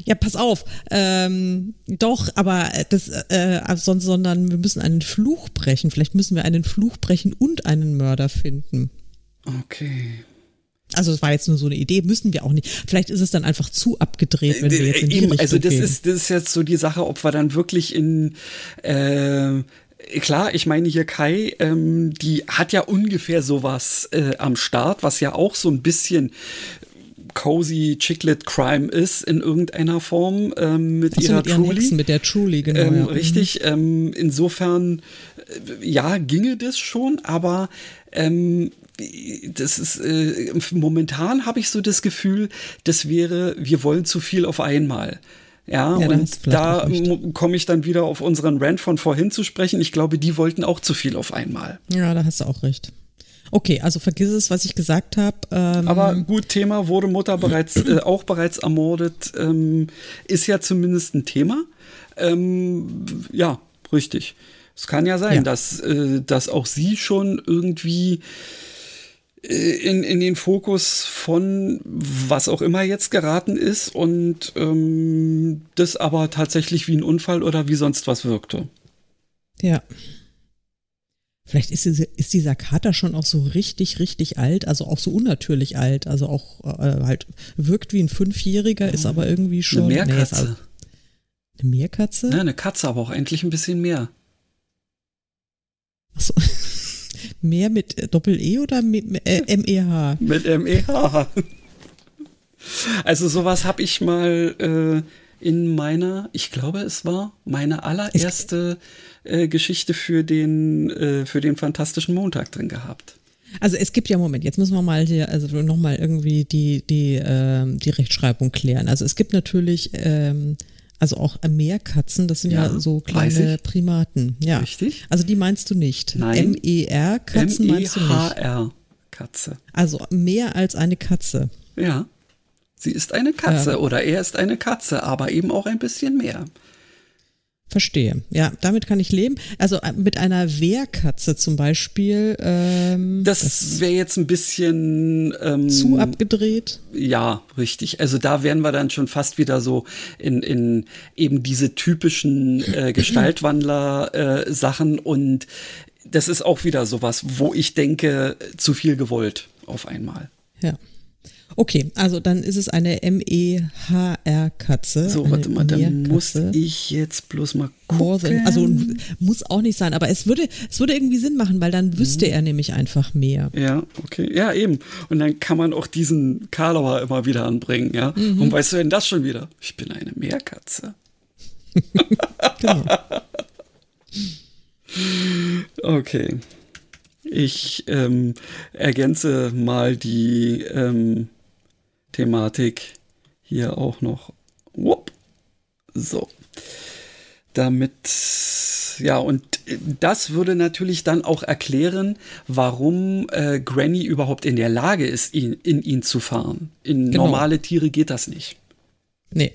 ja, pass auf. Ähm, doch, aber das, äh, sonst, sondern wir müssen einen Fluch brechen. Vielleicht müssen wir einen Fluch brechen und einen Mörder finden. okay. Also das war jetzt nur so eine Idee, müssen wir auch nicht. Vielleicht ist es dann einfach zu abgedreht, wenn wir jetzt in die Äh, Eben, Richtung also das gehen. ist, das ist jetzt so die Sache, ob wir dann wirklich in äh, Klar, ich meine hier Kai, ähm, die hat ja ungefähr sowas äh, am Start, was ja auch so ein bisschen cozy Chiclet Crime ist in irgendeiner Form ähm, mit Ach so, ihrer mit Truly. Hexen, mit der Truly, genau. Ähm, ja. Richtig, ähm, insofern, äh, ja, ginge das schon, aber ähm, das ist, äh, momentan habe ich so das Gefühl, das wäre, wir wollen zu viel auf einmal. Ja, Ja, und da komme ich dann wieder auf unseren Rant von vorhin zu sprechen. Ich glaube, die wollten auch zu viel auf einmal. Ja, da hast du auch recht. Okay, also vergiss es, was ich gesagt habe. Ähm, Aber gut, Thema wurde Mutter bereits äh, auch bereits ermordet, ähm, ist ja zumindest ein Thema. Ähm, ja, richtig. Es kann ja sein, Ja. dass, äh, dass auch sie schon irgendwie äh, in, in den Fokus von was auch immer jetzt geraten ist und ähm, das aber tatsächlich wie ein Unfall oder wie sonst was wirkte. ja. Vielleicht ist, diese, ist dieser Kater schon auch so richtig, richtig alt, also auch so unnatürlich alt, also auch äh, halt wirkt wie ein Fünfjähriger, ist aber irgendwie schon. Eine Nee, Meerkatze. also- eine Meerkatze? Ja, eine Katze, aber auch endlich ein bisschen mehr. Achso. Meer mit äh, Doppel-E oder mit äh, M-E-H? Mit MEH. Also sowas habe ich mal äh, in meiner, ich glaube es war meine allererste äh, Geschichte für den, äh, für den Fantastischen Montag drin gehabt. Also es gibt ja Moment, jetzt müssen wir mal hier also nochmal irgendwie die die ähm, die Rechtschreibung klären. Also es gibt natürlich ähm, also auch Meerkatzen, das sind ja, Ja, so kleine. Primaten. Ja. Richtig. Also die meinst du nicht. Nein. M-E-R Katzen meinst du nicht. M-E-H-R. Katze. Also mehr als eine Katze. Ja. Sie ist eine Katze oder er ist eine Katze, aber eben auch ein bisschen mehr. Verstehe. Ja, damit kann ich leben. Also äh, mit einer Wehrkatze zum Beispiel. Ähm, das, das wäre jetzt ein bisschen ähm, zu abgedreht. Ja, richtig. Also da wären wir dann schon fast wieder so in, in eben diese typischen äh, Gestaltwandler-Sachen äh, und das ist auch wieder sowas, wo ich denke, zu viel gewollt auf einmal. Ja. Okay, also dann ist es eine M-E-H-R-Katze. So, warte mal, dann muss ich jetzt bloß mal gucken. also muss auch nicht sein, aber es würde, es würde irgendwie Sinn machen, weil dann wüsste mhm. er nämlich einfach mehr. Ja, okay. Ja, eben. Und dann kann man auch diesen Karlauer immer wieder anbringen, ja. Mhm. Und weißt du denn das schon wieder? Ich bin eine Meerkatze. genau. Okay. Ich ähm, ergänze mal die ähm, Thematik hier auch noch. Wupp. So. Damit, ja, und das würde natürlich dann auch erklären, warum äh, Granny überhaupt in der Lage ist, ihn, in ihn zu fahren. In genau. normale Tiere geht das nicht. Nee.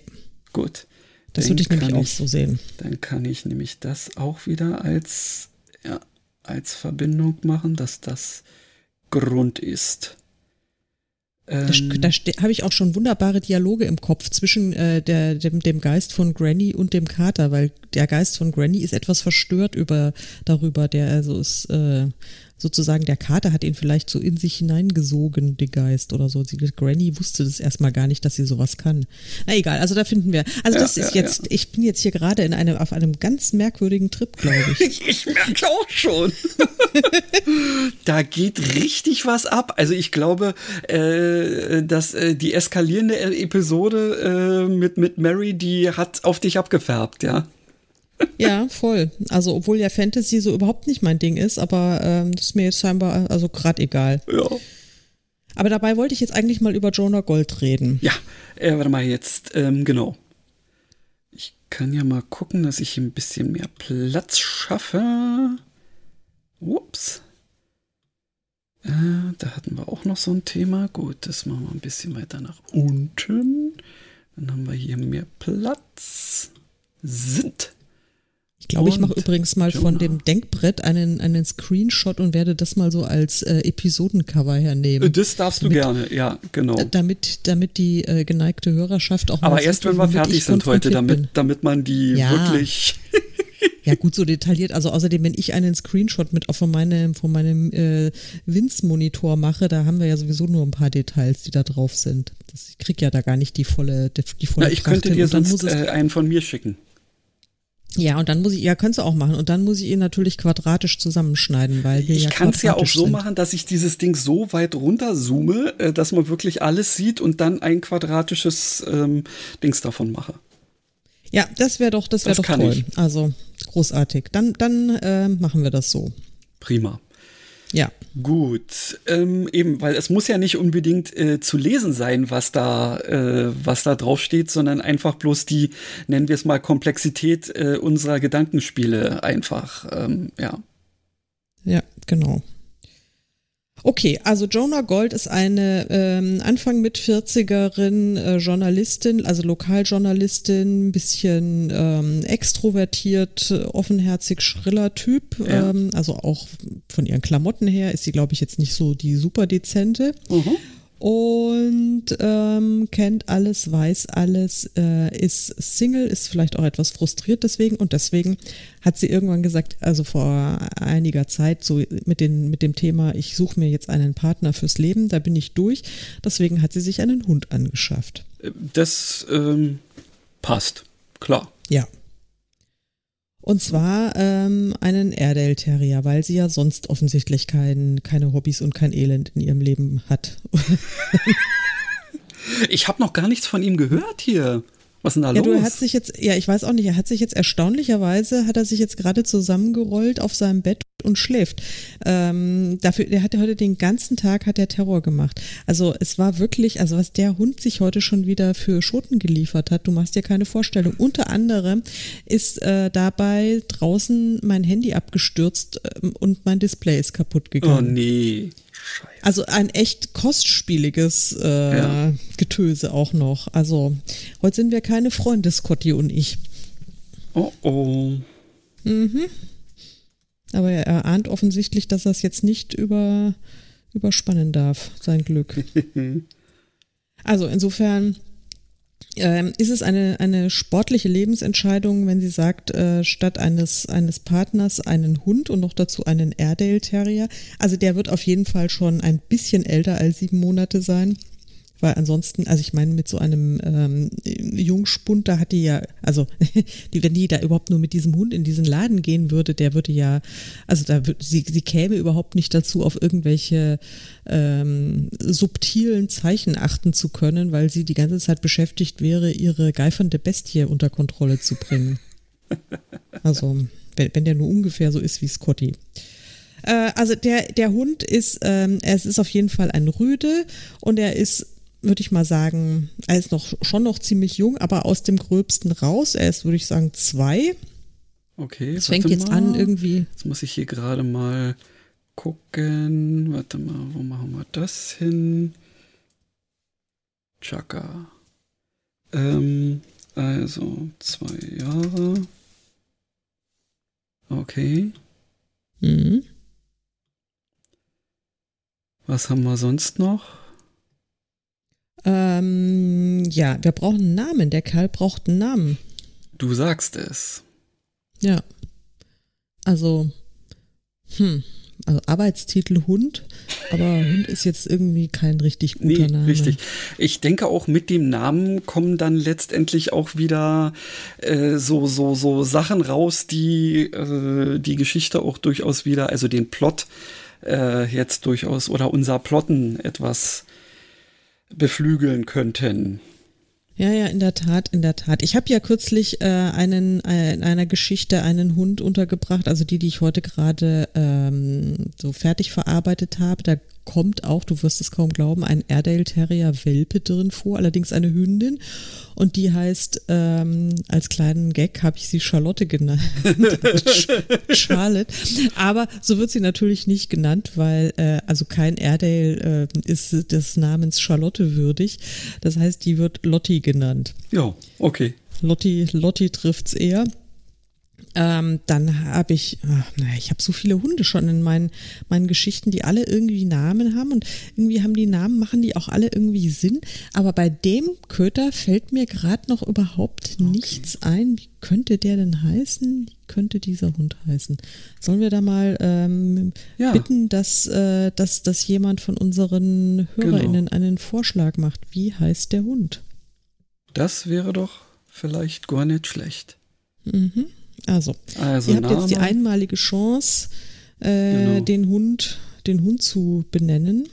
Gut. Das würde ich nämlich auch so sehen. Dann kann ich nämlich das auch wieder als, ja, als Verbindung machen, dass das Grund ist. Ähm, da, da habe ich auch schon wunderbare Dialoge im Kopf zwischen äh, der, dem, dem Geist von Granny und dem Kater, weil der Geist von Granny ist etwas verstört über darüber, der also ist äh, sozusagen der Kater hat ihn vielleicht so in sich hineingesogen, den Geist oder so. Die Granny wusste das erstmal gar nicht, dass sie sowas kann. Na egal, also da finden wir. Also ja, das ist ja, jetzt, ja. ich bin jetzt hier gerade in einem, auf einem ganz merkwürdigen Trip, glaube ich. ich merke auch schon. da geht richtig was ab. Also ich glaube, äh, dass äh, die eskalierende Episode äh, mit, mit Mary, die hat auf dich abgefärbt, ja. Ja, voll. Also, obwohl ja Fantasy so überhaupt nicht mein Ding ist, aber ähm, das ist mir jetzt scheinbar also gerade egal. Ja. Aber dabei wollte ich jetzt eigentlich mal über Jonah Gold reden. Ja, äh, warte mal jetzt, ähm, genau. Ich kann ja mal gucken, dass ich ein bisschen mehr Platz schaffe. Ups. Äh, da hatten wir auch noch so ein Thema. Gut, das machen wir ein bisschen weiter nach unten. Dann haben wir hier mehr Platz. Sind. Ich glaube, ich mache übrigens mal Jonah. von dem Denkbrett einen, einen Screenshot und werde das mal so als äh, Episodencover hernehmen. Das darfst damit, du gerne, ja, genau. Damit, damit die äh, geneigte Hörerschaft auch Aber erst, wenn wir fertig sind heute, damit, damit man die ja. wirklich. ja, gut, so detailliert. Also außerdem, wenn ich einen Screenshot mit von meinem, von meinem äh, Winz-Monitor mache, da haben wir ja sowieso nur ein paar Details, die da drauf sind. Das, ich krieg ja da gar nicht die volle, die, die volle Na, ich könnte dir sonst äh, einen von mir schicken. Ja, und dann muss ich, ja, kannst du auch machen. Und dann muss ich ihn natürlich quadratisch zusammenschneiden, weil wir Ich ja kann es ja auch so sind. machen, dass ich dieses Ding so weit runterzoome, äh, dass man wirklich alles sieht und dann ein quadratisches ähm, Dings davon mache. Ja, das wäre doch, das wäre doch toll. Ich. Also großartig. Dann, dann äh, machen wir das so. Prima. Ja. Gut, ähm, eben, weil es muss ja nicht unbedingt äh, zu lesen sein, was da, äh, was da drauf steht, sondern einfach bloß die, nennen wir es mal, Komplexität äh, unserer Gedankenspiele einfach, ähm, ja. Ja, genau. Okay, also Jonah Gold ist eine ähm, Anfang mit 40erin äh, Journalistin, also Lokaljournalistin, ein bisschen ähm, extrovertiert, offenherzig, schriller Typ. Ja. Ähm, also auch von ihren Klamotten her ist sie, glaube ich, jetzt nicht so die super dezente. Mhm und ähm, kennt alles, weiß alles, äh, ist Single, ist vielleicht auch etwas frustriert deswegen und deswegen hat sie irgendwann gesagt, also vor einiger Zeit so mit, den, mit dem Thema, ich suche mir jetzt einen Partner fürs Leben, da bin ich durch, deswegen hat sie sich einen Hund angeschafft. Das ähm, passt, klar. Ja. Und zwar ähm, einen Airedale Terrier, weil sie ja sonst offensichtlich kein, keine Hobbys und kein Elend in ihrem Leben hat. ich habe noch gar nichts von ihm gehört hier. Was ist denn da ja, los? Du, hat sich jetzt, ja, ich weiß auch nicht, er hat sich jetzt erstaunlicherweise, hat er sich jetzt gerade zusammengerollt auf seinem Bett und schläft. Ähm, dafür, der hat heute den ganzen Tag hat der Terror gemacht. Also es war wirklich, also was der Hund sich heute schon wieder für Schoten geliefert hat, du machst dir keine Vorstellung. Unter anderem ist äh, dabei draußen mein Handy abgestürzt äh, und mein Display ist kaputt gegangen. Oh nee. Scheiße. Also ein echt kostspieliges äh, ja. Getöse auch noch. Also heute sind wir keine Freunde, Scotty und ich. Oh oh. Mhm. Aber er ahnt offensichtlich, dass er es jetzt nicht über, überspannen darf, sein Glück. also insofern ähm, ist es eine, eine sportliche Lebensentscheidung, wenn sie sagt, äh, statt eines, eines Partners einen Hund und noch dazu einen Airedale Terrier. Also der wird auf jeden Fall schon ein bisschen älter als sieben Monate sein. Weil ansonsten, also ich meine, mit so einem ähm, Jungspund, da hat die ja, also die, wenn die da überhaupt nur mit diesem Hund in diesen Laden gehen würde, der würde ja, also da würde sie, sie käme überhaupt nicht dazu, auf irgendwelche ähm, subtilen Zeichen achten zu können, weil sie die ganze Zeit beschäftigt wäre, ihre geifernde Bestie unter Kontrolle zu bringen. Also, wenn, wenn der nur ungefähr so ist wie Scotty. Äh, also der, der Hund ist, ähm, es ist auf jeden Fall ein Rüde und er ist würde ich mal sagen, er ist noch schon noch ziemlich jung, aber aus dem Gröbsten raus. Er ist, würde ich sagen, zwei. Okay. Es fängt jetzt mal. an irgendwie. Jetzt muss ich hier gerade mal gucken. Warte mal, wo machen wir das hin? Chaka. Ähm, also zwei Jahre. Okay. Mhm. Was haben wir sonst noch? Ähm, ja, wir brauchen einen Namen. Der Kerl braucht einen Namen. Du sagst es. Ja. Also, hm, also Arbeitstitel Hund, aber Hund ist jetzt irgendwie kein richtig guter nee, Name. Richtig. Ich denke auch mit dem Namen kommen dann letztendlich auch wieder äh, so so so Sachen raus, die äh, die Geschichte auch durchaus wieder, also den Plot äh, jetzt durchaus oder unser Plotten etwas beflügeln könnten. Ja, ja, in der Tat, in der Tat. Ich habe ja kürzlich äh, einen äh, in einer Geschichte einen Hund untergebracht, also die, die ich heute gerade ähm, so fertig verarbeitet habe. Da kommt auch, du wirst es kaum glauben, ein Airedale Terrier Welpe drin vor, allerdings eine Hündin. Und die heißt, ähm, als kleinen Gag habe ich sie Charlotte genannt. Charlotte. Aber so wird sie natürlich nicht genannt, weil äh, also kein Airedale äh, ist des Namens Charlotte würdig. Das heißt, die wird Lotti genannt. Ja, okay. Lotti, Lotti trifft's eher. Ähm, dann habe ich, ach, naja, ich habe so viele Hunde schon in meinen, meinen Geschichten, die alle irgendwie Namen haben und irgendwie haben die Namen, machen die auch alle irgendwie Sinn. Aber bei dem Köter fällt mir gerade noch überhaupt okay. nichts ein. Wie könnte der denn heißen? Wie könnte dieser Hund heißen? Sollen wir da mal ähm, ja. bitten, dass, äh, dass, dass jemand von unseren HörerInnen genau. einen Vorschlag macht? Wie heißt der Hund? Das wäre doch vielleicht gar nicht schlecht. Mhm. Also, also ihr habt Name. jetzt die einmalige Chance, äh, genau. den Hund, den Hund zu benennen.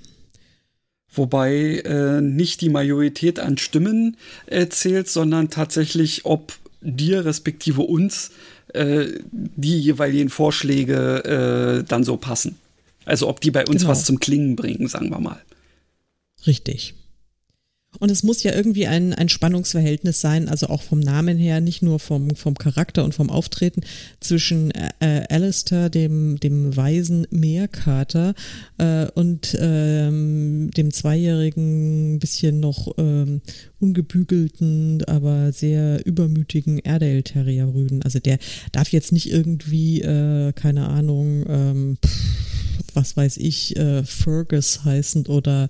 Wobei äh, nicht die Majorität an Stimmen äh, zählt, sondern tatsächlich, ob dir respektive uns äh, die jeweiligen Vorschläge äh, dann so passen. Also ob die bei uns genau. was zum Klingen bringen, sagen wir mal. Richtig. Und es muss ja irgendwie ein, ein Spannungsverhältnis sein, also auch vom Namen her, nicht nur vom, vom Charakter und vom Auftreten zwischen äh, äh Alistair, dem, dem weisen Meerkater, äh, und ähm, dem zweijährigen, bisschen noch ähm, ungebügelten, aber sehr übermütigen Airedale Terrier Rüden. Also der darf jetzt nicht irgendwie, äh, keine Ahnung, ähm, pff, was weiß ich, äh, Fergus heißend oder,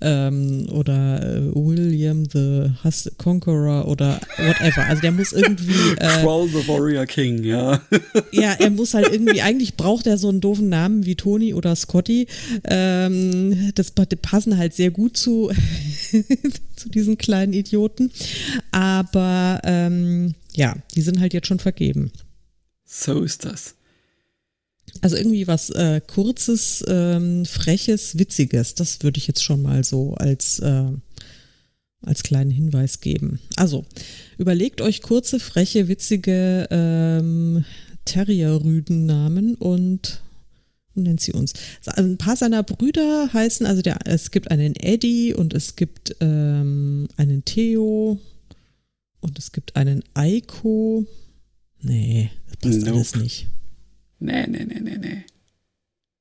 ähm, oder äh, William the Hus Conqueror oder whatever. Also der muss irgendwie. Äh, Crawl the Warrior King, ja. ja, er muss halt irgendwie, eigentlich braucht er so einen doofen Namen wie Tony oder Scotty. Ähm, das passen halt sehr gut zu, zu diesen kleinen Idioten. Aber ähm, ja, die sind halt jetzt schon vergeben. So ist das. Also irgendwie was äh, kurzes, ähm, freches, witziges. Das würde ich jetzt schon mal so als äh, als kleinen Hinweis geben. Also überlegt euch kurze, freche, witzige ähm, Terrier-Rüdennamen und nennt sie uns. Also ein paar seiner Brüder heißen, also der, es gibt einen Eddie und es gibt ähm, einen Theo und es gibt einen Eiko. Nee, das passt nope. alles nicht. Nee, nee, nee, nee, nee.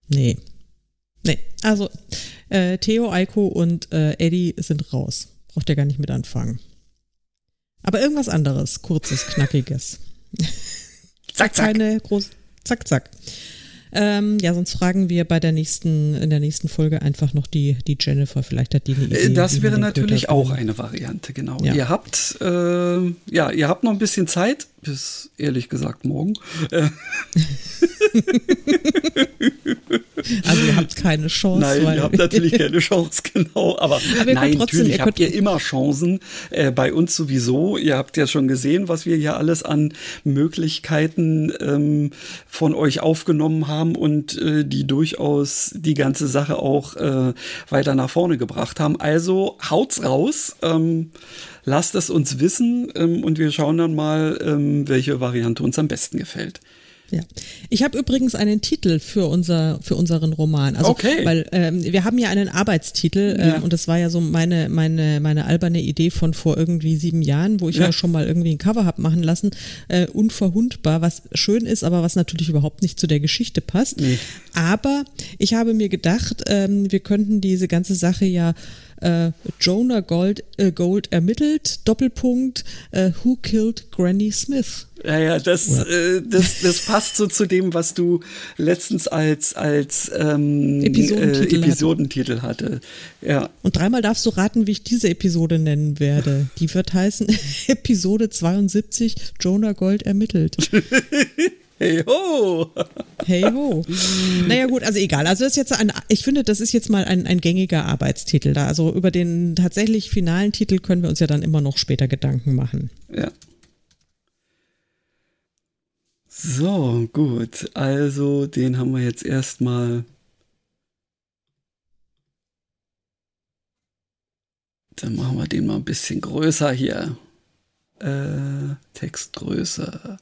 Nee. Nee, also äh, Theo, Eiko und äh, Eddie sind raus. Braucht ihr gar nicht mit anfangen. Aber irgendwas anderes, kurzes, knackiges. zack, zack. Keine groß, zack, zack. Ähm, ja, sonst fragen wir bei der nächsten, in der nächsten Folge einfach noch die, die Jennifer. Vielleicht hat die eine Idee. Das wäre natürlich auch eine Variante, genau. Ja. Ihr habt, äh, ja, ihr habt noch ein bisschen Zeit, bis ehrlich gesagt morgen. Also ihr habt keine Chance. Nein, ihr habt natürlich keine Chance, genau. Aber, aber nein, trotzdem, natürlich ihr habt ihr immer Chancen. Äh, bei uns sowieso. Ihr habt ja schon gesehen, was wir hier alles an Möglichkeiten ähm, von euch aufgenommen haben und äh, die durchaus die ganze Sache auch äh, weiter nach vorne gebracht haben. Also haut's raus. Ähm, lasst es uns wissen ähm, und wir schauen dann mal, ähm, welche Variante uns am besten gefällt. Ja. Ich habe übrigens einen Titel für unser für unseren Roman. Also, okay. Weil ähm, wir haben ja einen Arbeitstitel äh, ja. und das war ja so meine meine meine alberne Idee von vor irgendwie sieben Jahren, wo ich ja, ja schon mal irgendwie ein Cover hab machen lassen. Äh, unverhundbar, was schön ist, aber was natürlich überhaupt nicht zu der Geschichte passt. Nee. Aber ich habe mir gedacht, ähm, wir könnten diese ganze Sache ja äh, Jonah Gold, äh, Gold ermittelt, Doppelpunkt, äh, Who Killed Granny Smith? Ja, ja, das, äh, das, das passt so zu dem, was du letztens als, als ähm, Episodentitel, äh, Episodentitel hatte. Ja. Und dreimal darfst du raten, wie ich diese Episode nennen werde. Die wird heißen Episode 72, Jonah Gold ermittelt. Hey ho! Hey ho. Naja gut, also egal. Also das ist jetzt ein, ich finde, das ist jetzt mal ein, ein gängiger Arbeitstitel da. Also über den tatsächlich finalen Titel können wir uns ja dann immer noch später Gedanken machen. Ja. So, gut. Also den haben wir jetzt erstmal. Dann machen wir den mal ein bisschen größer hier. Äh, Textgröße.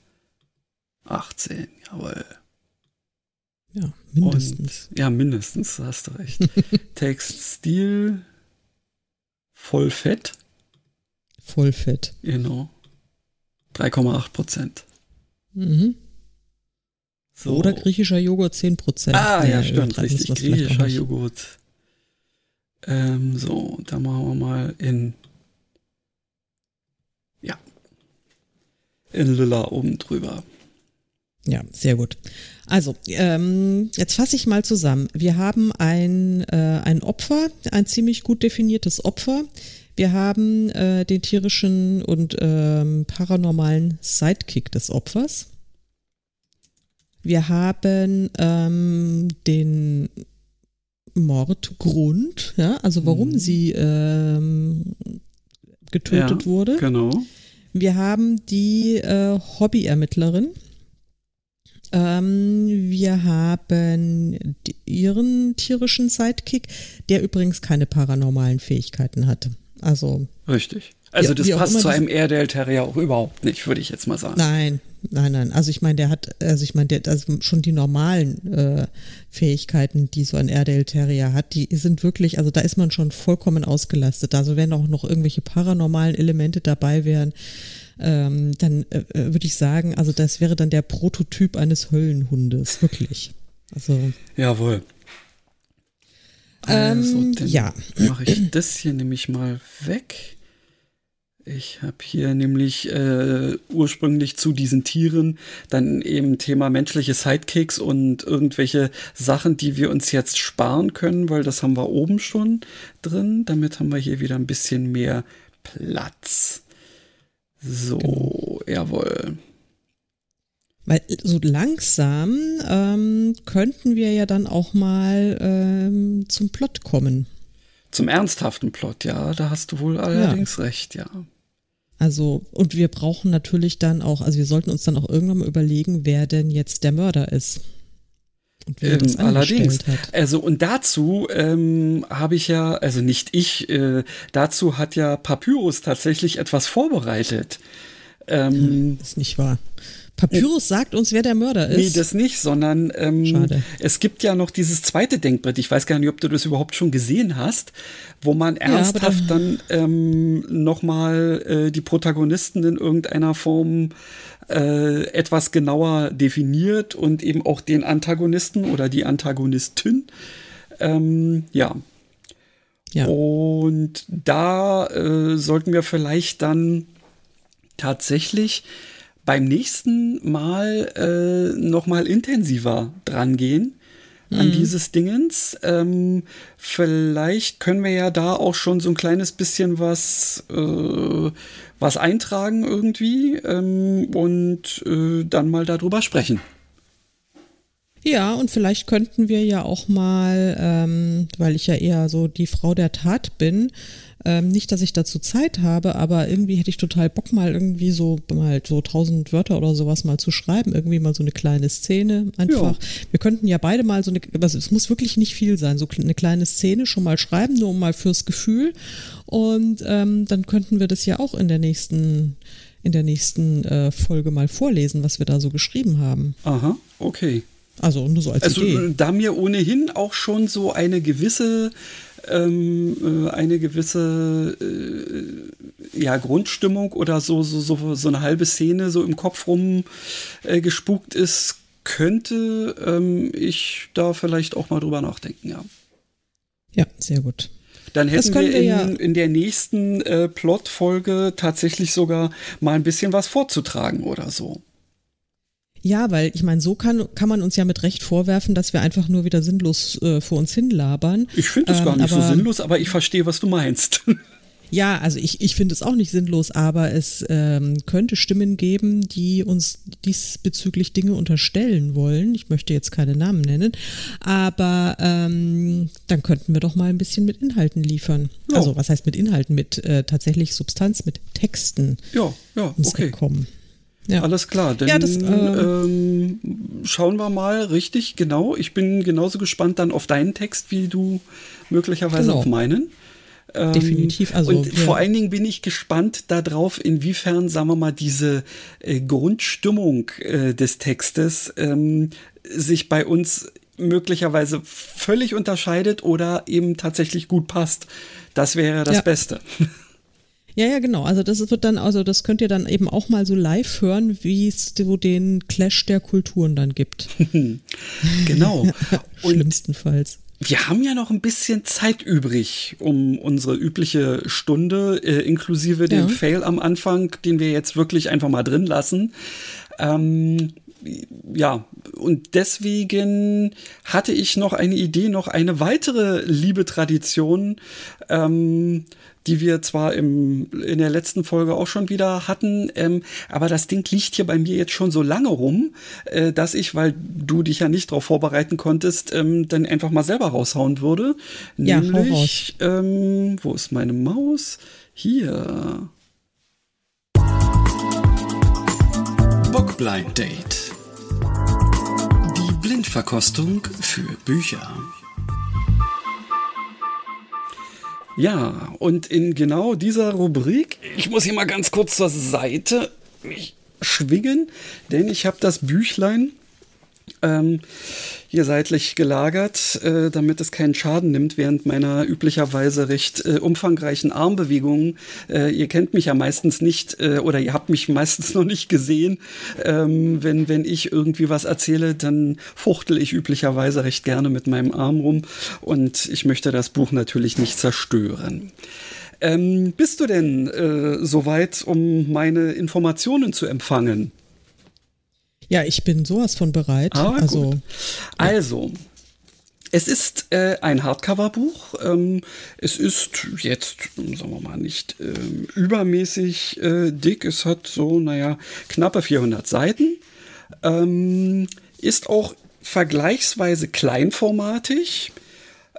18, jawohl. Ja, mindestens. Und, ja, mindestens, hast du recht. Textstil voll fett. Voll fett. Genau. 3,8 Prozent. Mhm. So. Oder griechischer Joghurt 10 Prozent. Ah, ja, stimmt, richtig. Griechischer Joghurt. Ähm, so, da machen wir mal in. Ja. In Lilla oben drüber. Ja, sehr gut. Also, ähm, jetzt fasse ich mal zusammen. Wir haben ein, äh, ein Opfer, ein ziemlich gut definiertes Opfer. Wir haben äh, den tierischen und ähm, paranormalen Sidekick des Opfers. Wir haben ähm, den Mordgrund, ja, also warum mhm. sie ähm, getötet ja, wurde. Genau. Wir haben die äh, Hobbyermittlerin. Ähm, wir haben ihren tierischen Sidekick, der übrigens keine paranormalen Fähigkeiten hatte. Also. Richtig. Also das passt zu einem Airedale Terrier auch überhaupt nicht, würde ich jetzt mal sagen. Nein, nein, nein. Also ich meine, der hat, also ich meine, der also schon die normalen äh, Fähigkeiten, die so ein Airedale Terrier hat, die sind wirklich, also da ist man schon vollkommen ausgelastet. Also wenn auch noch irgendwelche paranormalen Elemente dabei wären, ähm, dann äh, äh, würde ich sagen, also das wäre dann der Prototyp eines Höllenhundes, wirklich. Also. Jawohl. Also, ähm, ja. Mache ich das hier nämlich mal weg. Ich habe hier nämlich äh, ursprünglich zu diesen Tieren dann eben Thema menschliche Sidekicks und irgendwelche Sachen, die wir uns jetzt sparen können, weil das haben wir oben schon drin. Damit haben wir hier wieder ein bisschen mehr Platz. So, genau. jawohl. Weil so langsam ähm, könnten wir ja dann auch mal ähm, zum Plot kommen. Zum ernsthaften Plot, ja, da hast du wohl allerdings ja. recht, ja. Also, und wir brauchen natürlich dann auch, also wir sollten uns dann auch irgendwann mal überlegen, wer denn jetzt der Mörder ist. Und wer ähm, das allerdings. Hat. Also, und dazu ähm, habe ich ja, also nicht ich, äh, dazu hat ja Papyrus tatsächlich etwas vorbereitet. Ähm, das ist nicht wahr. Papyrus äh, sagt uns, wer der Mörder ist. Nee, das nicht, sondern ähm, es gibt ja noch dieses zweite Denkbrett. Ich weiß gar nicht, ob du das überhaupt schon gesehen hast, wo man ernsthaft ja, dann, dann ähm, nochmal äh, die Protagonisten in irgendeiner Form äh, etwas genauer definiert und eben auch den Antagonisten oder die Antagonistin. Ähm, ja. ja. Und da äh, sollten wir vielleicht dann tatsächlich beim nächsten Mal äh, noch mal intensiver dran gehen an mhm. dieses Dingens. Ähm, vielleicht können wir ja da auch schon so ein kleines bisschen was, äh, was eintragen irgendwie ähm, und äh, dann mal darüber sprechen. Ja, und vielleicht könnten wir ja auch mal, ähm, weil ich ja eher so die Frau der Tat bin, ähm, nicht, dass ich dazu Zeit habe, aber irgendwie hätte ich total Bock, mal irgendwie so mal so tausend Wörter oder sowas mal zu schreiben. Irgendwie mal so eine kleine Szene einfach. Ja. Wir könnten ja beide mal so eine, also es muss wirklich nicht viel sein, so eine kleine Szene schon mal schreiben, nur mal fürs Gefühl. Und ähm, dann könnten wir das ja auch in der nächsten in der nächsten äh, Folge mal vorlesen, was wir da so geschrieben haben. Aha, okay. Also nur so als also, Idee. Da mir ohnehin auch schon so eine gewisse ähm, äh, eine gewisse äh, ja, Grundstimmung oder so, so, so, so eine halbe Szene so im Kopf rum äh, gespukt ist, könnte ähm, ich da vielleicht auch mal drüber nachdenken, ja. Ja, sehr gut. Dann hätten wir, in, ja in, der nächsten äh, Plot-Folge tatsächlich sogar mal ein bisschen was vorzutragen oder so. Ja, weil ich meine, so kann, kann man uns ja mit Recht vorwerfen, dass wir einfach nur wieder sinnlos äh, vor uns hinlabern. Ich finde es ähm, gar nicht so sinnlos, aber ich verstehe, was du meinst. Ja, also ich, ich finde es auch nicht sinnlos, aber es ähm, könnte Stimmen geben, die uns diesbezüglich Dinge unterstellen wollen. Ich möchte jetzt keine Namen nennen, aber ähm, dann könnten wir doch mal ein bisschen mit Inhalten liefern. Ja. Also was heißt mit Inhalten? Mit äh, tatsächlich Substanz, mit Texten. Ja, ja, okay. Kommen. Ja. Alles klar, dann ja, das, äh, ähm, schauen wir mal richtig genau. Ich bin genauso gespannt dann auf deinen Text, wie du möglicherweise genau. auf meinen. Ähm, Definitiv. Also, und ja. vor allen Dingen bin ich gespannt darauf, inwiefern, sagen wir mal, diese äh, Grundstimmung äh, des Textes ähm, sich bei uns möglicherweise völlig unterscheidet oder eben tatsächlich gut passt. Das wäre das ja. Beste. Ja, ja, genau. Also das wird dann, also das könnt ihr dann eben auch mal so live hören, wie es so den Clash der Kulturen dann gibt. genau. Schlimmstenfalls. Wir haben ja noch ein bisschen Zeit übrig, um unsere übliche Stunde, äh, inklusive dem ja. Fail am Anfang, den wir jetzt wirklich einfach mal drin lassen. Ähm, ja, und deswegen hatte ich noch eine Idee, noch eine weitere Liebetradition ähm, die wir zwar im, in der letzten Folge auch schon wieder hatten, ähm, aber das Ding liegt hier bei mir jetzt schon so lange rum, äh, dass ich, weil du dich ja nicht darauf vorbereiten konntest, ähm, dann einfach mal selber raushauen würde. Ja, Nämlich, ähm, wo ist meine Maus? Hier. Bookblind Date. Blindverkostung für Bücher. Ja, und in genau dieser Rubrik, ich muss hier mal ganz kurz zur Seite mich schwingen, denn ich habe das Büchlein ähm, hier seitlich gelagert, äh, damit es keinen Schaden nimmt während meiner üblicherweise recht äh, umfangreichen Armbewegungen. Äh, ihr kennt mich ja meistens nicht äh, oder ihr habt mich meistens noch nicht gesehen. Ähm, wenn, wenn ich irgendwie was erzähle, dann fuchtel ich üblicherweise recht gerne mit meinem Arm rum und ich möchte das Buch natürlich nicht zerstören. Ähm, bist du denn äh, soweit, um meine Informationen zu empfangen? Ja, ich bin sowas von bereit. Ah, also, ja. also, es ist äh, ein Hardcover-Buch. Ähm, es ist jetzt, sagen wir mal, nicht ähm, übermäßig äh, dick. Es hat so, naja, knappe 400 Seiten. Ähm, ist auch vergleichsweise kleinformatig.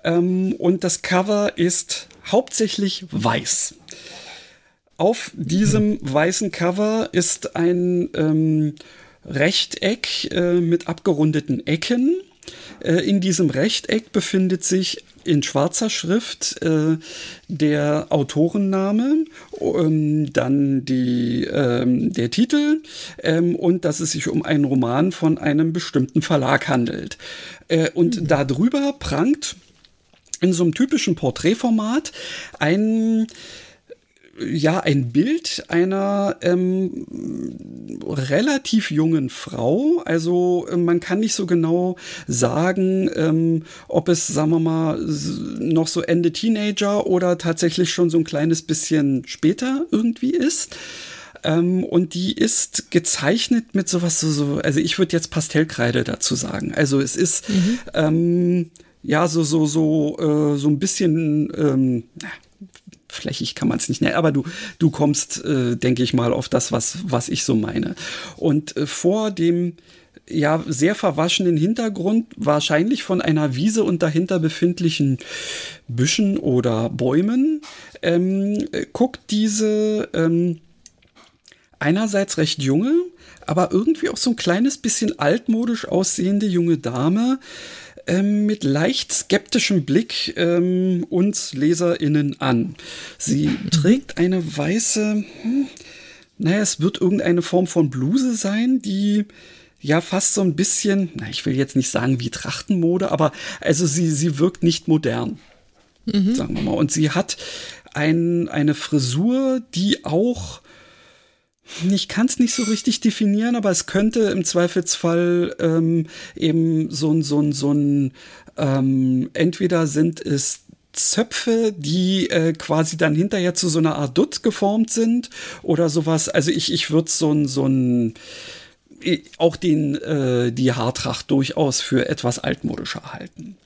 Ähm, und das Cover ist hauptsächlich weiß. Auf diesem weißen Cover ist ein ähm, Rechteck äh, mit abgerundeten Ecken. Äh, in diesem Rechteck befindet sich in schwarzer Schrift äh, der Autorenname, ähm, dann die, ähm, der Titel ähm, und dass es sich um einen Roman von einem bestimmten Verlag handelt. Äh, und mhm. darüber prangt in so einem typischen Porträtformat ein ja ein Bild einer ähm, relativ jungen Frau. Also äh, man kann nicht so genau sagen, ähm, ob es, sagen wir mal, noch so Ende Teenager oder tatsächlich schon so ein kleines bisschen später irgendwie ist. Ähm, und die ist gezeichnet mit sowas so, so also ich würde jetzt Pastellkreide dazu sagen. Also es ist mhm. ähm, ja so, so, so, äh, so ein bisschen, ähm, flächig kann man es nicht nennen, aber du, du kommst, äh, denke ich mal, auf das, was, was ich so meine. Und äh, vor dem ja sehr verwaschenen Hintergrund, wahrscheinlich von einer Wiese und dahinter befindlichen Büschen oder Bäumen, ähm, guckt diese ähm, einerseits recht junge, aber irgendwie auch so ein kleines bisschen altmodisch aussehende junge Dame ähm, mit leicht skeptischem Blick ähm, uns LeserInnen an. Sie mhm. trägt eine weiße, hm, naja, es wird irgendeine Form von Bluse sein, die ja fast so ein bisschen, na, ich will jetzt nicht sagen wie Trachtenmode, aber also sie, sie wirkt nicht modern. Mhm. Sagen wir mal. Und sie hat ein, eine Frisur, die auch ich kann es nicht so richtig definieren, aber es könnte im Zweifelsfall ähm, eben so ein, so ein, so ein, ähm, entweder sind es Zöpfe, die äh, quasi dann hinterher zu so einer Art Dutt geformt sind oder sowas. Also ich, ich würde so ein, so ein, auch den, äh, die Haartracht durchaus für etwas altmodischer halten.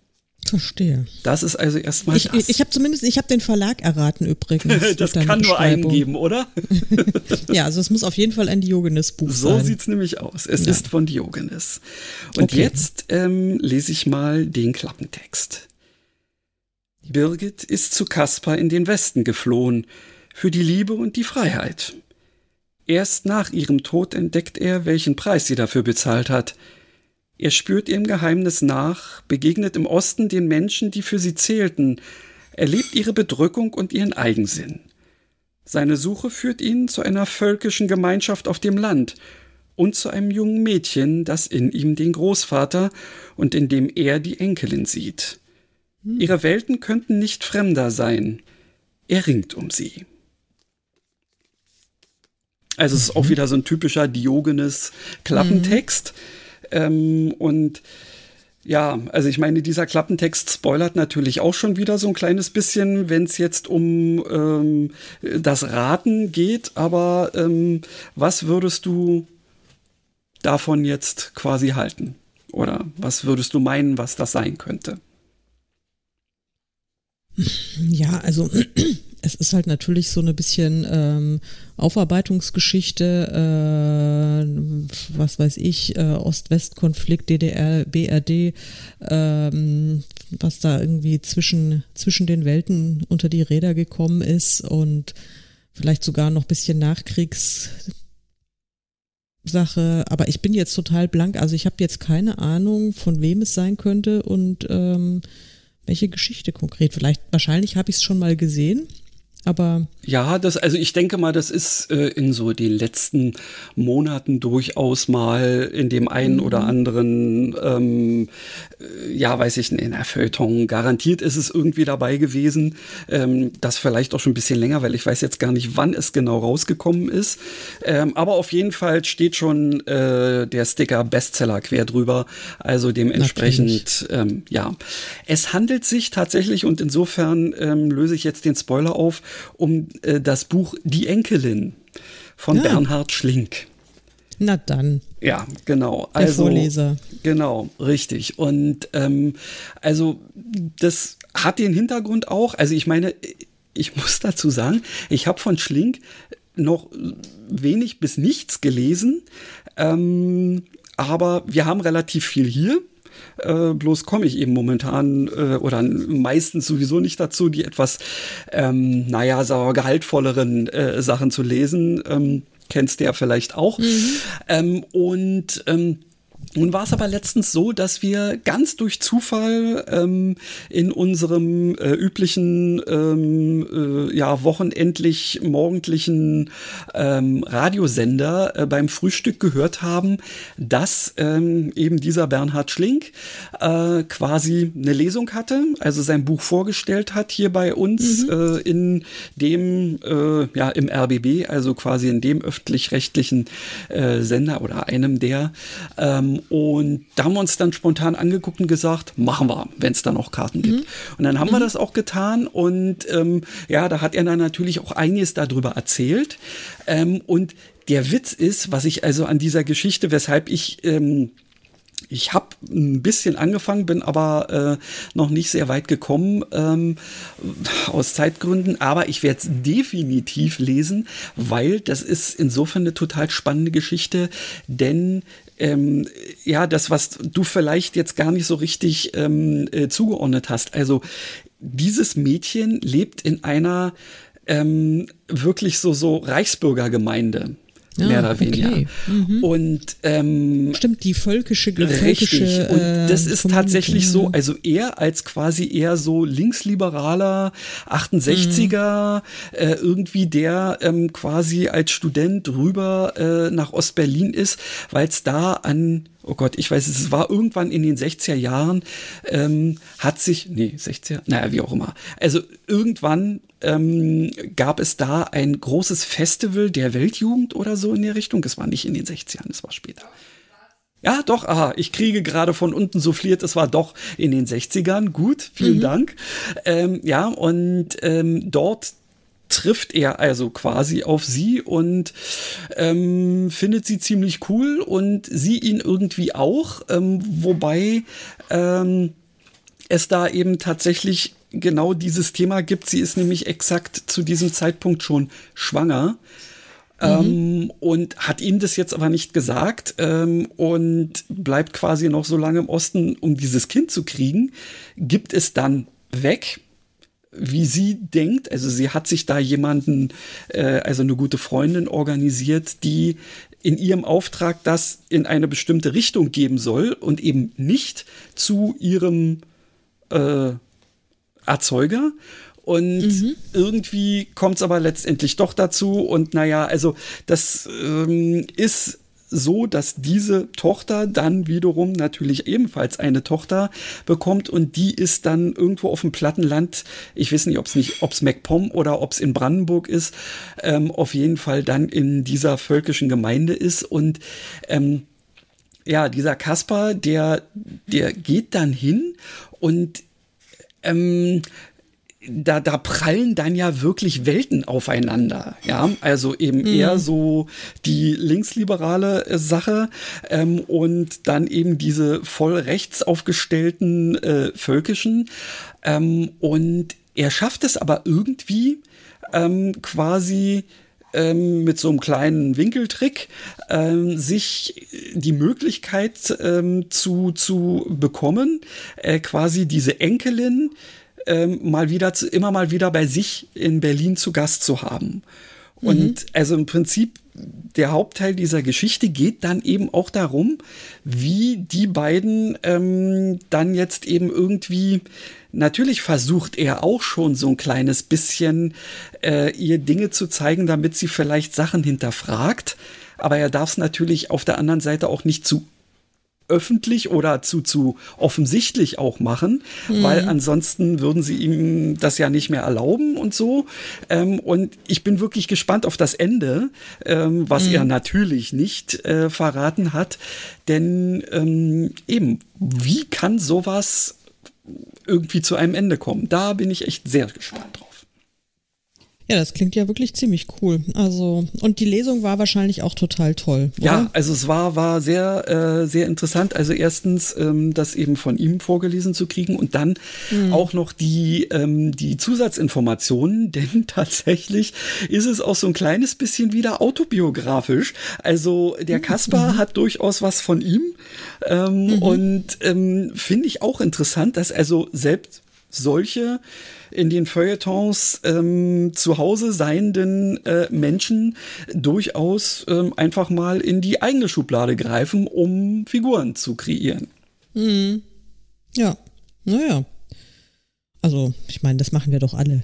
Verstehe. Das ist also erstmal ich, das. Ich habe zumindest, ich habe den Verlag erraten übrigens. das kann nur einen geben, oder? ja, also es muss auf jeden Fall ein Diogenes-Buch so sein. So sieht's nämlich aus. Es ja. ist von Diogenes. Und okay. jetzt ähm, lese ich mal den Klappentext. Birgit ist zu Kaspar in den Westen geflohen, für die Liebe und die Freiheit. Erst nach ihrem Tod entdeckt er, welchen Preis sie dafür bezahlt hat – er spürt ihrem Geheimnis nach, begegnet im Osten den Menschen, die für sie zählten, erlebt ihre Bedrückung und ihren Eigensinn. Seine Suche führt ihn zu einer völkischen Gemeinschaft auf dem Land und zu einem jungen Mädchen, das in ihm den Großvater und in dem er die Enkelin sieht. Hm. Ihre Welten könnten nicht fremder sein. Er ringt um sie. Also es ist auch mhm. wieder so ein typischer Diogenes Klappentext. Mhm ähm, und ja, also ich meine, dieser Klappentext spoilert natürlich auch schon wieder so ein kleines bisschen, wenn es jetzt um ähm, das Raten geht. Aber ähm, was würdest du davon jetzt quasi halten? Oder was würdest du meinen, was das sein könnte? Ja, also es ist halt natürlich so eine bisschen ähm, Aufarbeitungsgeschichte, äh, was weiß ich, äh, Ost-West-Konflikt, DDR, BRD, ähm, was da irgendwie zwischen, zwischen den Welten unter die Räder gekommen ist und vielleicht sogar noch bisschen Nachkriegs Sache, aber ich bin jetzt total blank, also ich habe jetzt keine Ahnung, von wem es sein könnte und ähm, welche Geschichte konkret. Vielleicht, wahrscheinlich habe ich es schon mal gesehen. Aber ja, das, also ich denke mal, das ist äh, in so den letzten Monaten durchaus mal in dem einen mhm. oder anderen, ähm, äh, ja, weiß ich nicht, in der Feuilleton garantiert ist es irgendwie dabei gewesen. Ähm, das vielleicht auch schon ein bisschen länger, weil ich weiß jetzt gar nicht, wann es genau rausgekommen ist. Ähm, aber auf jeden Fall steht schon äh, der Sticker Bestseller quer drüber. Also dementsprechend, ähm, ja. Es handelt sich tatsächlich und insofern ähm, löse ich jetzt den Spoiler auf um äh, das Buch Die Enkelin von ja. Bernhard Schlink. Na dann. Ja, genau. Der also, Vorleser. Genau, richtig. Und ähm, also das hat den Hintergrund auch, also ich meine, ich muss dazu sagen, ich habe von Schlink noch wenig bis nichts gelesen, ähm, aber wir haben relativ viel hier. Äh, bloß komme ich eben momentan äh, oder meistens sowieso nicht dazu, die etwas, ähm, naja, sauer gehaltvolleren äh, Sachen zu lesen. Ähm, kennst du ja vielleicht auch. Mhm. Ähm, und ähm, nun war es aber letztens so, dass wir ganz durch Zufall ähm, in unserem äh, üblichen, ähm, äh, ja, wochenendlich morgendlichen ähm, Radiosender äh, beim Frühstück gehört haben, dass ähm, eben dieser Bernhard Schlink äh, quasi eine Lesung hatte, also sein Buch vorgestellt hat hier bei uns mhm. äh, in dem, äh, ja, im RBB, also quasi in dem öffentlich-rechtlichen äh, Sender oder einem der. Ähm, und da haben wir uns dann spontan angeguckt und gesagt, machen wir, wenn es da noch Karten gibt. Mhm. Und dann haben mhm. wir das auch getan und ähm, ja, da hat er dann natürlich auch einiges darüber erzählt. Ähm, und der Witz ist, was ich also an dieser Geschichte, weshalb ich ähm, ich habe ein bisschen angefangen, bin aber äh, noch nicht sehr weit gekommen ähm, aus Zeitgründen. Aber ich werde es definitiv lesen, weil das ist insofern eine total spannende Geschichte, denn ähm, ja, das, was du vielleicht jetzt gar nicht so richtig ähm, äh, zugeordnet hast. Also dieses Mädchen lebt in einer ähm, wirklich so so Reichsbürgergemeinde. Ja, mehr oder weniger. Okay. Mhm. Und ähm, stimmt, die völkische, völkische richtig. Und das ist tatsächlich so, also er als quasi eher so linksliberaler 68er, mhm. äh, irgendwie der ähm, quasi als Student rüber äh, nach Ostberlin ist, weil es da an oh Gott, ich weiß, es war irgendwann in den 60er Jahren, ähm, hat sich, nee, 60er, naja, wie auch immer. Also irgendwann ähm, gab es da ein großes Festival der Weltjugend oder so in der Richtung. Es war nicht in den 60ern, es war später. Ja, doch, aha, ich kriege gerade von unten souffliert, es war doch in den 60ern. Gut, vielen mhm. Dank. Ähm, ja, und ähm, dort trifft er also quasi auf sie und ähm, findet sie ziemlich cool und sie ihn irgendwie auch, ähm, wobei ähm, es da eben tatsächlich genau dieses Thema gibt. Sie ist nämlich exakt zu diesem Zeitpunkt schon schwanger. Mhm. Und hat ihm das jetzt aber nicht gesagt ähm, und bleibt quasi noch so lange im Osten, um dieses Kind zu kriegen, gibt es dann weg wie sie denkt. Also sie hat sich da jemanden, äh, also eine gute Freundin organisiert, die in ihrem Auftrag das in eine bestimmte Richtung geben soll und eben nicht zu ihrem äh, Erzeuger. Und mhm. irgendwie kommt es aber letztendlich doch dazu. Und naja, also das ähm, ist so, dass diese Tochter dann wiederum natürlich ebenfalls eine Tochter bekommt und die ist dann irgendwo auf dem Plattenland, ich weiß nicht, ob es nicht, ob es MacPom oder ob es in Brandenburg ist, ähm, auf jeden Fall dann in dieser völkischen Gemeinde ist und ähm, ja, dieser Kasper, der, der geht dann hin und ähm, da, da prallen dann ja wirklich Welten aufeinander. Ja, also eben mhm. eher so die linksliberale äh, Sache ähm, und dann eben diese voll rechts aufgestellten äh, völkischen. Ähm, und er schafft es aber irgendwie ähm, quasi ähm, mit so einem kleinen Winkeltrick ähm, sich die Möglichkeit ähm, zu, zu bekommen, äh, quasi diese Enkelin ähm, mal wieder zu, immer mal wieder bei sich in Berlin zu Gast zu haben. Und mhm. also im Prinzip der Hauptteil dieser Geschichte geht dann eben auch darum, wie die beiden ähm, dann jetzt eben irgendwie Natürlich versucht er auch schon so ein kleines bisschen äh, ihr Dinge zu zeigen, damit sie vielleicht Sachen hinterfragt. Aber er darf es natürlich auf der anderen Seite auch nicht zu öffentlich oder zu, zu offensichtlich auch machen, mhm. weil ansonsten würden sie ihm das ja nicht mehr erlauben und so. Ähm, und ich bin wirklich gespannt auf das Ende, ähm, was mhm. er natürlich nicht äh, verraten hat. Denn ähm, eben, wie kann sowas irgendwie zu einem Ende kommen? Da bin ich echt sehr gespannt drauf. Ja, das klingt ja wirklich ziemlich cool. Also, und die Lesung war wahrscheinlich auch total toll. Oder? Ja, also es war, war sehr, äh, sehr interessant. Also erstens, ähm, das eben von ihm vorgelesen zu kriegen und dann mhm. auch noch die, ähm, die Zusatzinformationen, denn tatsächlich ist es auch so ein kleines bisschen wieder autobiografisch. Also der mhm. Kaspar mhm. hat durchaus was von ihm. Ähm, mhm. Und ähm, finde ich auch interessant, dass also selbst solche in den Feuilletons ähm, zu Hause seienden äh, Menschen durchaus ähm, einfach mal in die eigene Schublade greifen, um Figuren zu kreieren. Mhm. Ja, naja. Also, ich meine, das machen wir doch alle.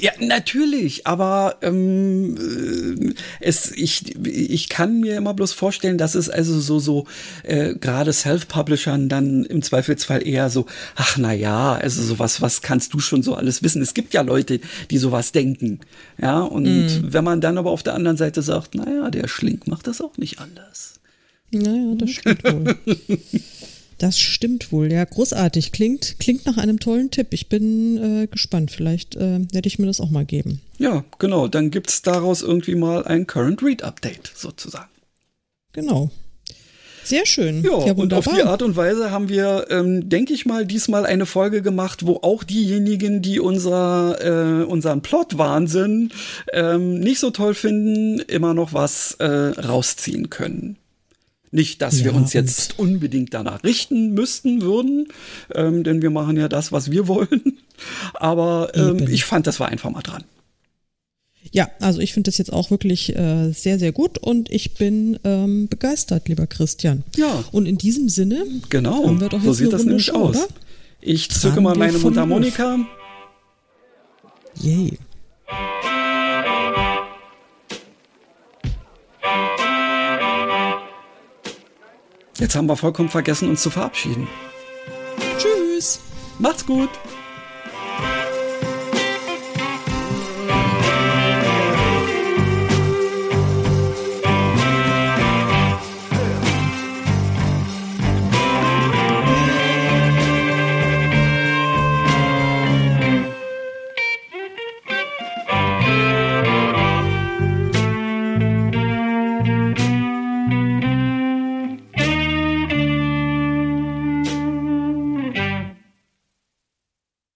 Ja, natürlich, aber ähm, äh, es, ich, ich kann mir immer bloß vorstellen, dass es also so, so äh, gerade Self-Publishern dann im Zweifelsfall eher so, ach na ja, also sowas, was kannst du schon so alles wissen? Es gibt ja Leute, die sowas denken. Ja, und mm. wenn man dann aber auf der anderen Seite sagt, naja, der Schlink macht das auch nicht anders. Naja, das stimmt wohl. Das stimmt wohl, ja, großartig. Klingt, klingt nach einem tollen Tipp. Ich bin äh, gespannt. Vielleicht äh, werde ich mir das auch mal geben. Ja, genau. Dann gibt es daraus irgendwie mal ein Current Read Update sozusagen. Genau. Sehr schön. Ja, ja und auf die Art und Weise haben wir, ähm, denke ich mal, diesmal eine Folge gemacht, wo auch diejenigen, die unser, äh, unseren Plot-Wahnsinn ähm, nicht so toll finden, immer noch was äh, rausziehen können. Nicht, dass ja, wir uns jetzt unbedingt danach richten müssten würden, ähm, denn wir machen ja das, was wir wollen. Aber ähm, ich fand, das war einfach mal dran. Ja, also ich finde das jetzt auch wirklich äh, sehr, sehr gut und ich bin ähm, begeistert, lieber Christian. Ja. Und in diesem Sinne genau, haben wir doch jetzt so sieht das nämlich Show, aus. Oder? Ich zücke mal meine Mundharmonika. Yay. Jetzt haben wir vollkommen vergessen, uns zu verabschieden. Tschüss. Macht's gut.